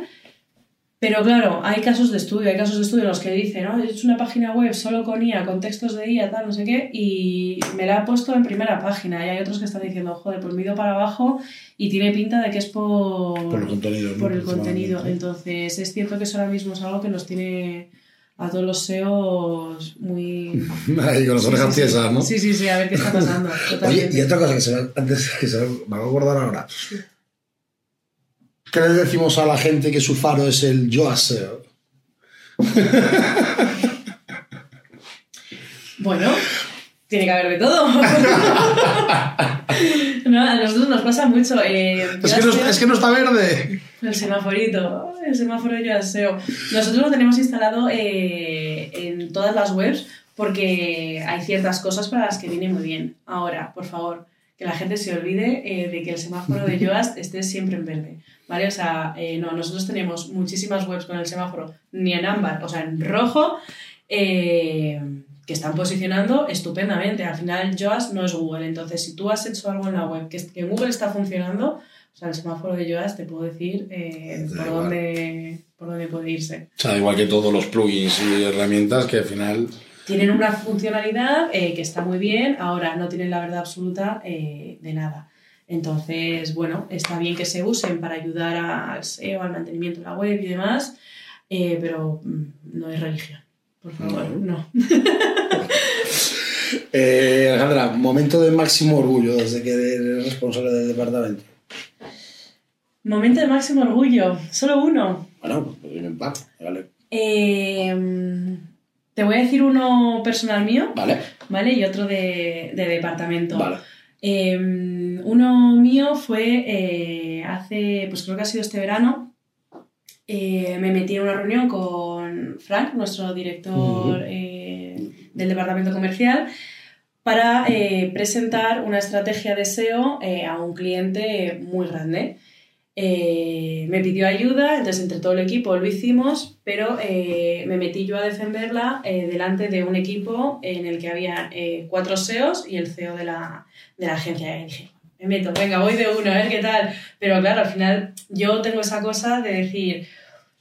pero claro, hay casos de estudio, hay casos de estudio en los que dicen, ¿no? he hecho una página web solo con IA, con textos de IA, tal, no sé qué, y me la ha puesto en primera página, y hay otros que están diciendo, joder, pues me ido para abajo y tiene pinta de que es por, Por el contenido. por el contenido. Entonces, es cierto que eso ahora mismo es algo que nos tiene a todos los SEOs muy... Ahí con las Sí, orejas sí, tiesas, ¿no? Sí, sí, sí, a ver qué está pasando. Oye, y otra cosa que se me, antes que se me, me va a acordar ahora. ¿Qué le decimos a la gente que su faro es el yo aseo? Bueno, tiene que haber de todo. no, a nosotros nos pasa mucho. eh, Es yo que, no, aseo- es que no está verde. El semaforito, el semáforo yo aseo. Nosotros lo tenemos instalado eh, en todas las webs porque hay ciertas cosas para las que viene muy bien. Ahora, por favor, que la gente se olvide eh, de que el semáforo de Yoast esté siempre en verde. ¿Vale? O sea, eh, no, nosotros tenemos muchísimas webs con el semáforo ni en ámbar, o sea, en rojo, eh, que están posicionando estupendamente. Al final, Yoast no es Google. Entonces, si tú has hecho algo en la web que, que Google está funcionando, o sea, el semáforo de Yoast te puedo decir por, dónde, por dónde puede irse. O sea, igual que todos los plugins y herramientas que al final tienen una funcionalidad eh, que está muy bien, ahora no tienen la verdad absoluta eh, de nada. Entonces, bueno, está bien que se usen para ayudar al SEO, al mantenimiento de la web y demás, eh, pero mm, no es religión. Por favor, no. Alejandra, momento de máximo orgullo desde que eres responsable del departamento. Momento de máximo orgullo, solo uno. Bueno, pues en par, vale. Eh, te voy a decir uno personal mío. Vale. ¿Vale? Y otro de, de departamento. Vale. Eh, uno mío fue eh, hace, pues creo que ha sido este verano. Eh, me metí en una reunión con Frank, nuestro director eh, del departamento comercial, para presentar una estrategia de SEO a un cliente muy grande. Eh, me pidió ayuda, entonces entre todo el equipo lo hicimos, pero eh, me metí yo a defenderla eh, delante de un equipo en el que había eh, cuatro SEOs y el CEO de la, de la agencia. Y dije, me meto, venga, voy de uno, a ver qué tal. Pero claro, al final yo tengo esa cosa de decir,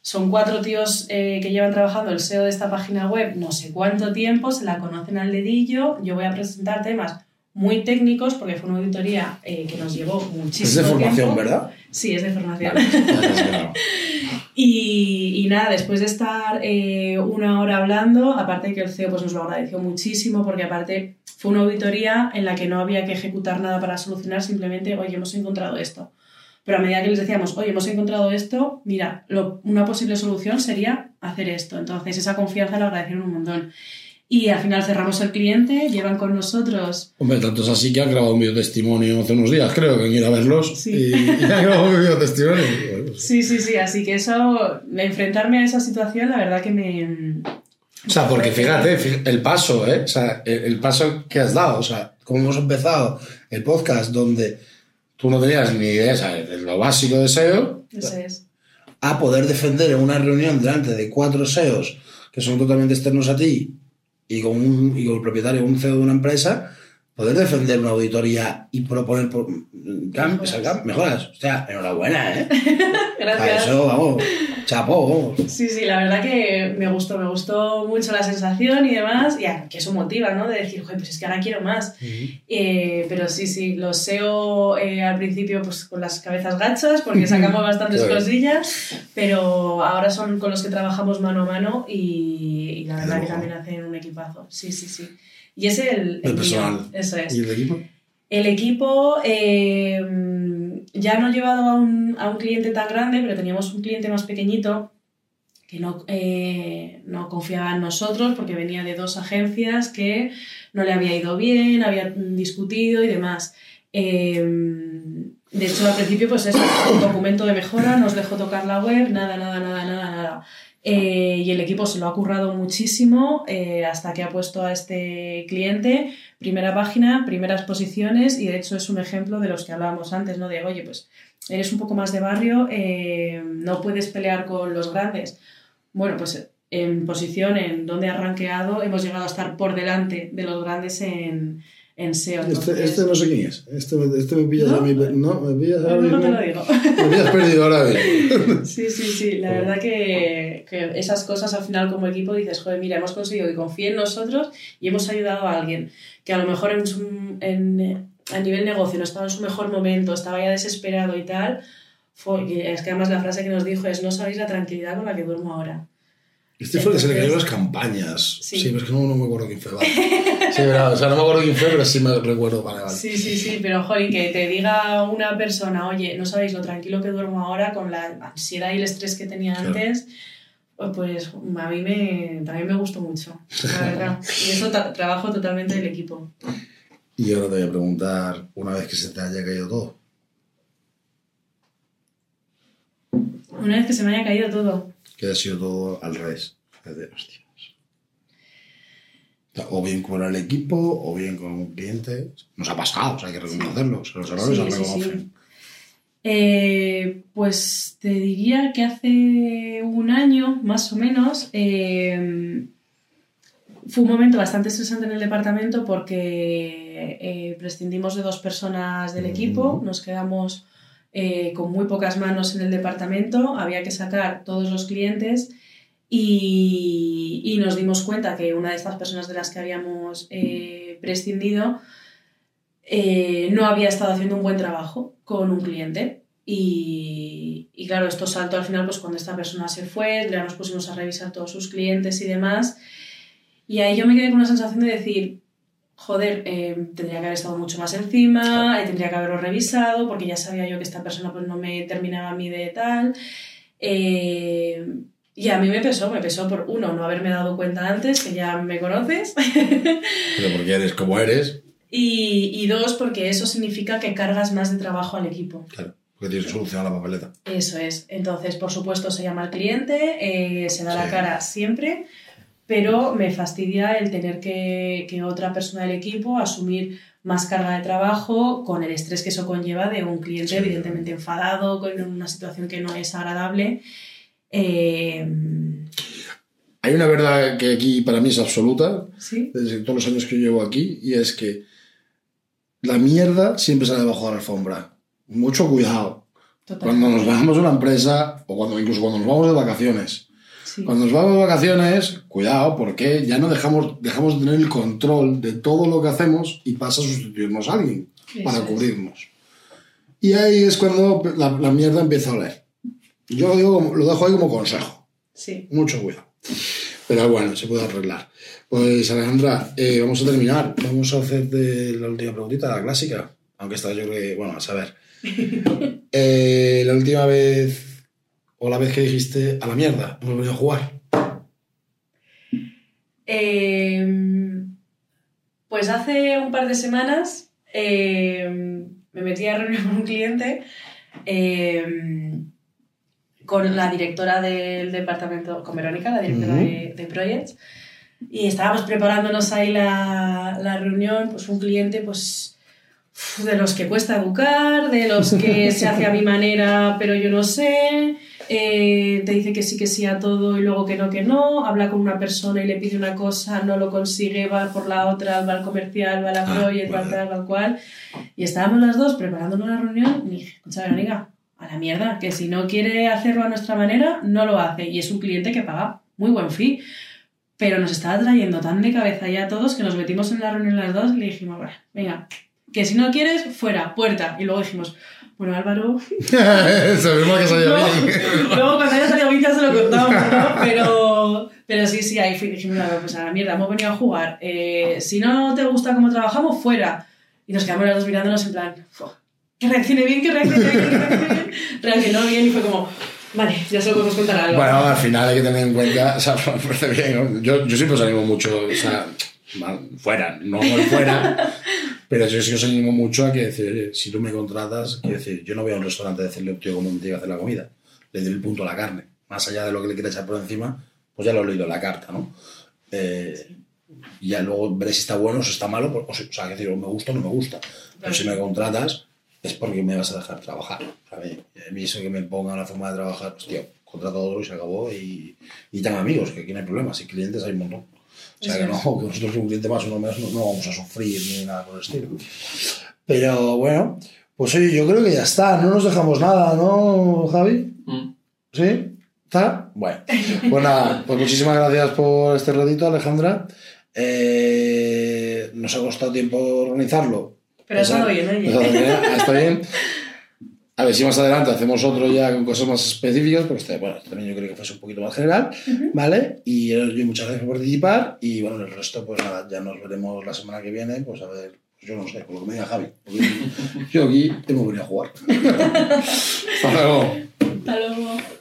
son cuatro tíos eh, que llevan trabajando el SEO de esta página web no sé cuánto tiempo, se la conocen al dedillo, yo voy a presentar temas muy técnicos porque fue una auditoría eh, que nos llevó muchísimo Es de formación, tiempo. ¿verdad? Sí, es de formación. Claro. Y, y nada, después de estar eh, una hora hablando, aparte que el CEO pues, nos lo agradeció muchísimo, porque aparte fue una auditoría en la que no había que ejecutar nada para solucionar, simplemente, oye, hemos encontrado esto. Pero a medida que les decíamos, oye, hemos encontrado esto, mira, lo- una posible solución sería hacer esto. Entonces, esa confianza la agradecieron un montón. Y al final cerramos el cliente, llevan con nosotros Hombre, tanto es así que han grabado un video testimonio hace unos días, creo, que han ido a verlos. Sí. Y, y han grabado un video testimonio. Pues- Sí, sí, sí, así que eso, enfrentarme a esa situación, la verdad que me... O sea, porque fíjate, fí- el paso, ¿eh? O sea, el, el paso que has dado, o sea, como hemos empezado el podcast donde tú no tenías ni idea, ¿sabes? De lo básico de SEO, Eso es. a poder defender en una reunión delante de cuatro SEOs que son totalmente externos a ti y con, un, y con el propietario, un CEO de una empresa, poder defender una auditoría y proponer por, cam- o sea, cam- mejoras. O sea, enhorabuena, ¿eh? A Gracias. eso, vamos, chapo. Sí, sí, la verdad que me gustó, me gustó mucho la sensación y demás, y a- que eso motiva, ¿no? De decir, joder, pues es que ahora quiero más. Eh, pero sí, sí, los SEO eh, al principio pues con las cabezas gachas, porque sacamos bastantes cosillas, pero ahora son con los que trabajamos mano a mano y, y la verdad que también hacen un equipazo. Sí, sí, sí. Y es el, El mío, personal. Eso es. ¿Y el equipo? El equipo eh, ya no llevado a un, a un cliente tan grande, pero teníamos un cliente más pequeñito que no, eh, no confiaba en nosotros porque venía de dos agencias que no le había ido bien, habían discutido y demás. Eh, de hecho, al principio, pues eso, un documento de mejora, nos dejó tocar la web, nada, nada, nada, nada, nada. Eh, y el equipo se lo ha currado muchísimo eh, hasta que ha puesto a este cliente primera página, primeras posiciones y de hecho es un ejemplo de los que hablábamos antes, ¿no? De, oye, pues eres un poco más de barrio, eh, no puedes pelear con los grandes. Bueno, pues en posición, en donde ha rankeado, hemos llegado a estar por delante de los grandes en, en SEO. Este, entonces- este no sé quién es. Este, este me pillas ¿No? a mí. No, me pillas ahora Luego mismo. te lo digo. Me pillas perdido ahora mismo. Sí, sí, sí. La verdad que, que esas cosas al final como equipo dices, joder, mira, hemos conseguido que confíe en nosotros y hemos ayudado a alguien que a lo mejor en su- en, a nivel negocio no estaba en su mejor momento, estaba ya desesperado y tal. Fue, y es que además la frase que nos dijo es, no sabéis la tranquilidad con la que duermo ahora. Este fue el que se le cayó las campañas. Sí. Sí, pero es que no, no me acuerdo quién fue. Vale. Sí, verdad. O sea, no me acuerdo quién fue, pero sí me recuerdo. Vale, vale. Sí, sí, sí, pero joder, que te diga una persona, oye, no sabéis lo tranquilo que duermo ahora con la ansiedad y el estrés que tenía Claro. antes, pues a mí me, también me gustó mucho, la verdad. Y eso trabajo totalmente del equipo. Y ahora te voy a preguntar, una vez que se te haya caído todo, Una vez que se me haya caído todo, que haya sido todo al revés. Fíjate, hostia. O bien con el equipo, o bien con un cliente. Nos ha pasado, o sea, hay que reconocerlo. Los errores Sí, se sí, reconocen. sí. Eh, pues te diría que hace un año, más o menos, eh, fue un momento bastante estresante en el departamento porque eh, prescindimos de dos personas del equipo, nos quedamos eh, con muy pocas manos en el departamento, había que sacar todos los clientes y, nos dimos cuenta que una de estas personas de las que habíamos eh, prescindido eh, no había estado haciendo un buen trabajo con un cliente. Y, y claro, esto saltó al final pues cuando esta persona se fue, ya nos pusimos a revisar todos sus clientes y demás. Y ahí yo me quedé con una sensación de decir, joder, eh, tendría que haber estado mucho más encima, eh, tendría que haberlo revisado, porque ya sabía yo que esta persona pues no me terminaba a mí de tal. Eh, y a mí me pesó, me pesó por uno, no haberme dado cuenta antes, que ya me conoces. Pero porque eres como eres, Y, y dos, porque eso significa que cargas más de trabajo al equipo. claro, porque tienes que solucionar la papeleta. Eso es. Entonces, por supuesto, se llama al cliente, eh, se da la Sí. cara siempre, pero me fastidia el tener que, que otra persona del equipo asumir más carga de trabajo con el estrés que eso conlleva de un cliente evidentemente enfadado, con una situación que no es agradable. Eh, Hay una verdad que aquí para mí es absoluta, sí, desde todos los años que llevo aquí, y es que la mierda siempre sale debajo de la alfombra. Mucho cuidado. Cuando nos vamos a una empresa, o cuando incluso cuando nos vamos de vacaciones. Sí. Cuando nos vamos de vacaciones, cuidado, porque ya no dejamos, dejamos de tener el control de todo lo que hacemos y pasa a sustituirnos a alguien Eso para es. cubrirnos. Y ahí es cuando la, la mierda empieza a oler. Yo lo, digo lo dejo ahí como consejo. Sí. Mucho cuidado. Pero bueno, se puede arreglar. Pues Alejandra, eh, vamos a terminar. Vamos a hacerte la última preguntita, la clásica. Aunque esta yo creo que, bueno, a saber. Eh, la última vez, o la vez que dijiste a la mierda, hemos venido a jugar. Eh, pues hace un par de semanas eh, me metí a reunión con un cliente, eh, con la directora del departamento, con Verónica, la directora de, de Projects, y estábamos preparándonos ahí la, la reunión, pues un cliente pues de los que cuesta educar, de los que se hace a mi manera pero yo no sé, eh, te dice que sí que sí a todo y luego que no que no, habla con una persona y le pide una cosa, no lo consigue, va por la otra, va al comercial, va a la Ah, project, va al tal, cual. Y estábamos las dos preparándonos la reunión y dije, escucha Verónica, a la mierda, que si no quiere hacerlo a nuestra manera, no lo hace. Y es un cliente que paga muy buen fee. Pero nos estaba trayendo tan de cabeza ya a todos que nos metimos en la reunión las dos y le dijimos, "Bueno, venga, que si no quieres, fuera, puerta. Y luego dijimos, bueno, Álvaro, Sabemos que salió no. bien. luego cuando haya salido bien ya se lo contamos, ¿no? Pero, pero sí, sí, ahí dijimos, "Bueno, pues a la mierda, hemos venido a jugar. Eh, si no te gusta cómo trabajamos, fuera. Y nos quedamos las dos mirándonos en plan, "Fua, que reaccione bien, que reaccione bien, que reaccione bien. Reaccionó bien y fue como, vale, ya se lo podemos contar a Álvaro. Bueno, al final hay que tener en cuenta, o sea, me parece bien. ¿no? Yo, yo siempre os animo mucho, o sea, fuera, no fuera, pero yo sí os animo mucho a que decir, oye, si tú me contratas, quiero decir, yo no voy a un restaurante a decirle tío cómo me tiene que hacer la comida, le doy el punto a la carne, más allá de lo que le quiera echar por encima, pues ya lo he leído en la carta, ¿no? Eh, y ya luego veré si está bueno o si está malo, o, si- o sea, decir, o me gusta o no me gusta. Pero si me contratas, es porque me vas a dejar trabajar. A mí eso que me ponga una forma de trabajar, pues tío, contrata a otro y se acabó. Y, y tengo amigos, que aquí no hay problemas, y clientes hay un montón. O sea, que, no, que nosotros un cliente más, uno menos, no, no vamos a sufrir ni nada por el estilo. Pero bueno, pues oye, yo creo que ya está, no nos dejamos nada, ¿no, Javi? Mm. ¿Sí? ¿Está? Bueno, pues nada, pues muchísimas gracias por este ratito, Alejandra. Eh, nos ha costado tiempo organizarlo. Pero ha estado bien, oye. bien, está bien. A ver si más adelante hacemos otro ya con cosas más específicas, pero este, bueno, también yo creo que fuese un poquito más general, ¿vale? Y yo muchas gracias por participar y bueno, el resto, pues nada, ya nos veremos la semana que viene, pues a ver, pues yo no sé, con lo que me diga Javi. porque yo aquí hemos venido a jugar. Hasta luego. Hasta luego.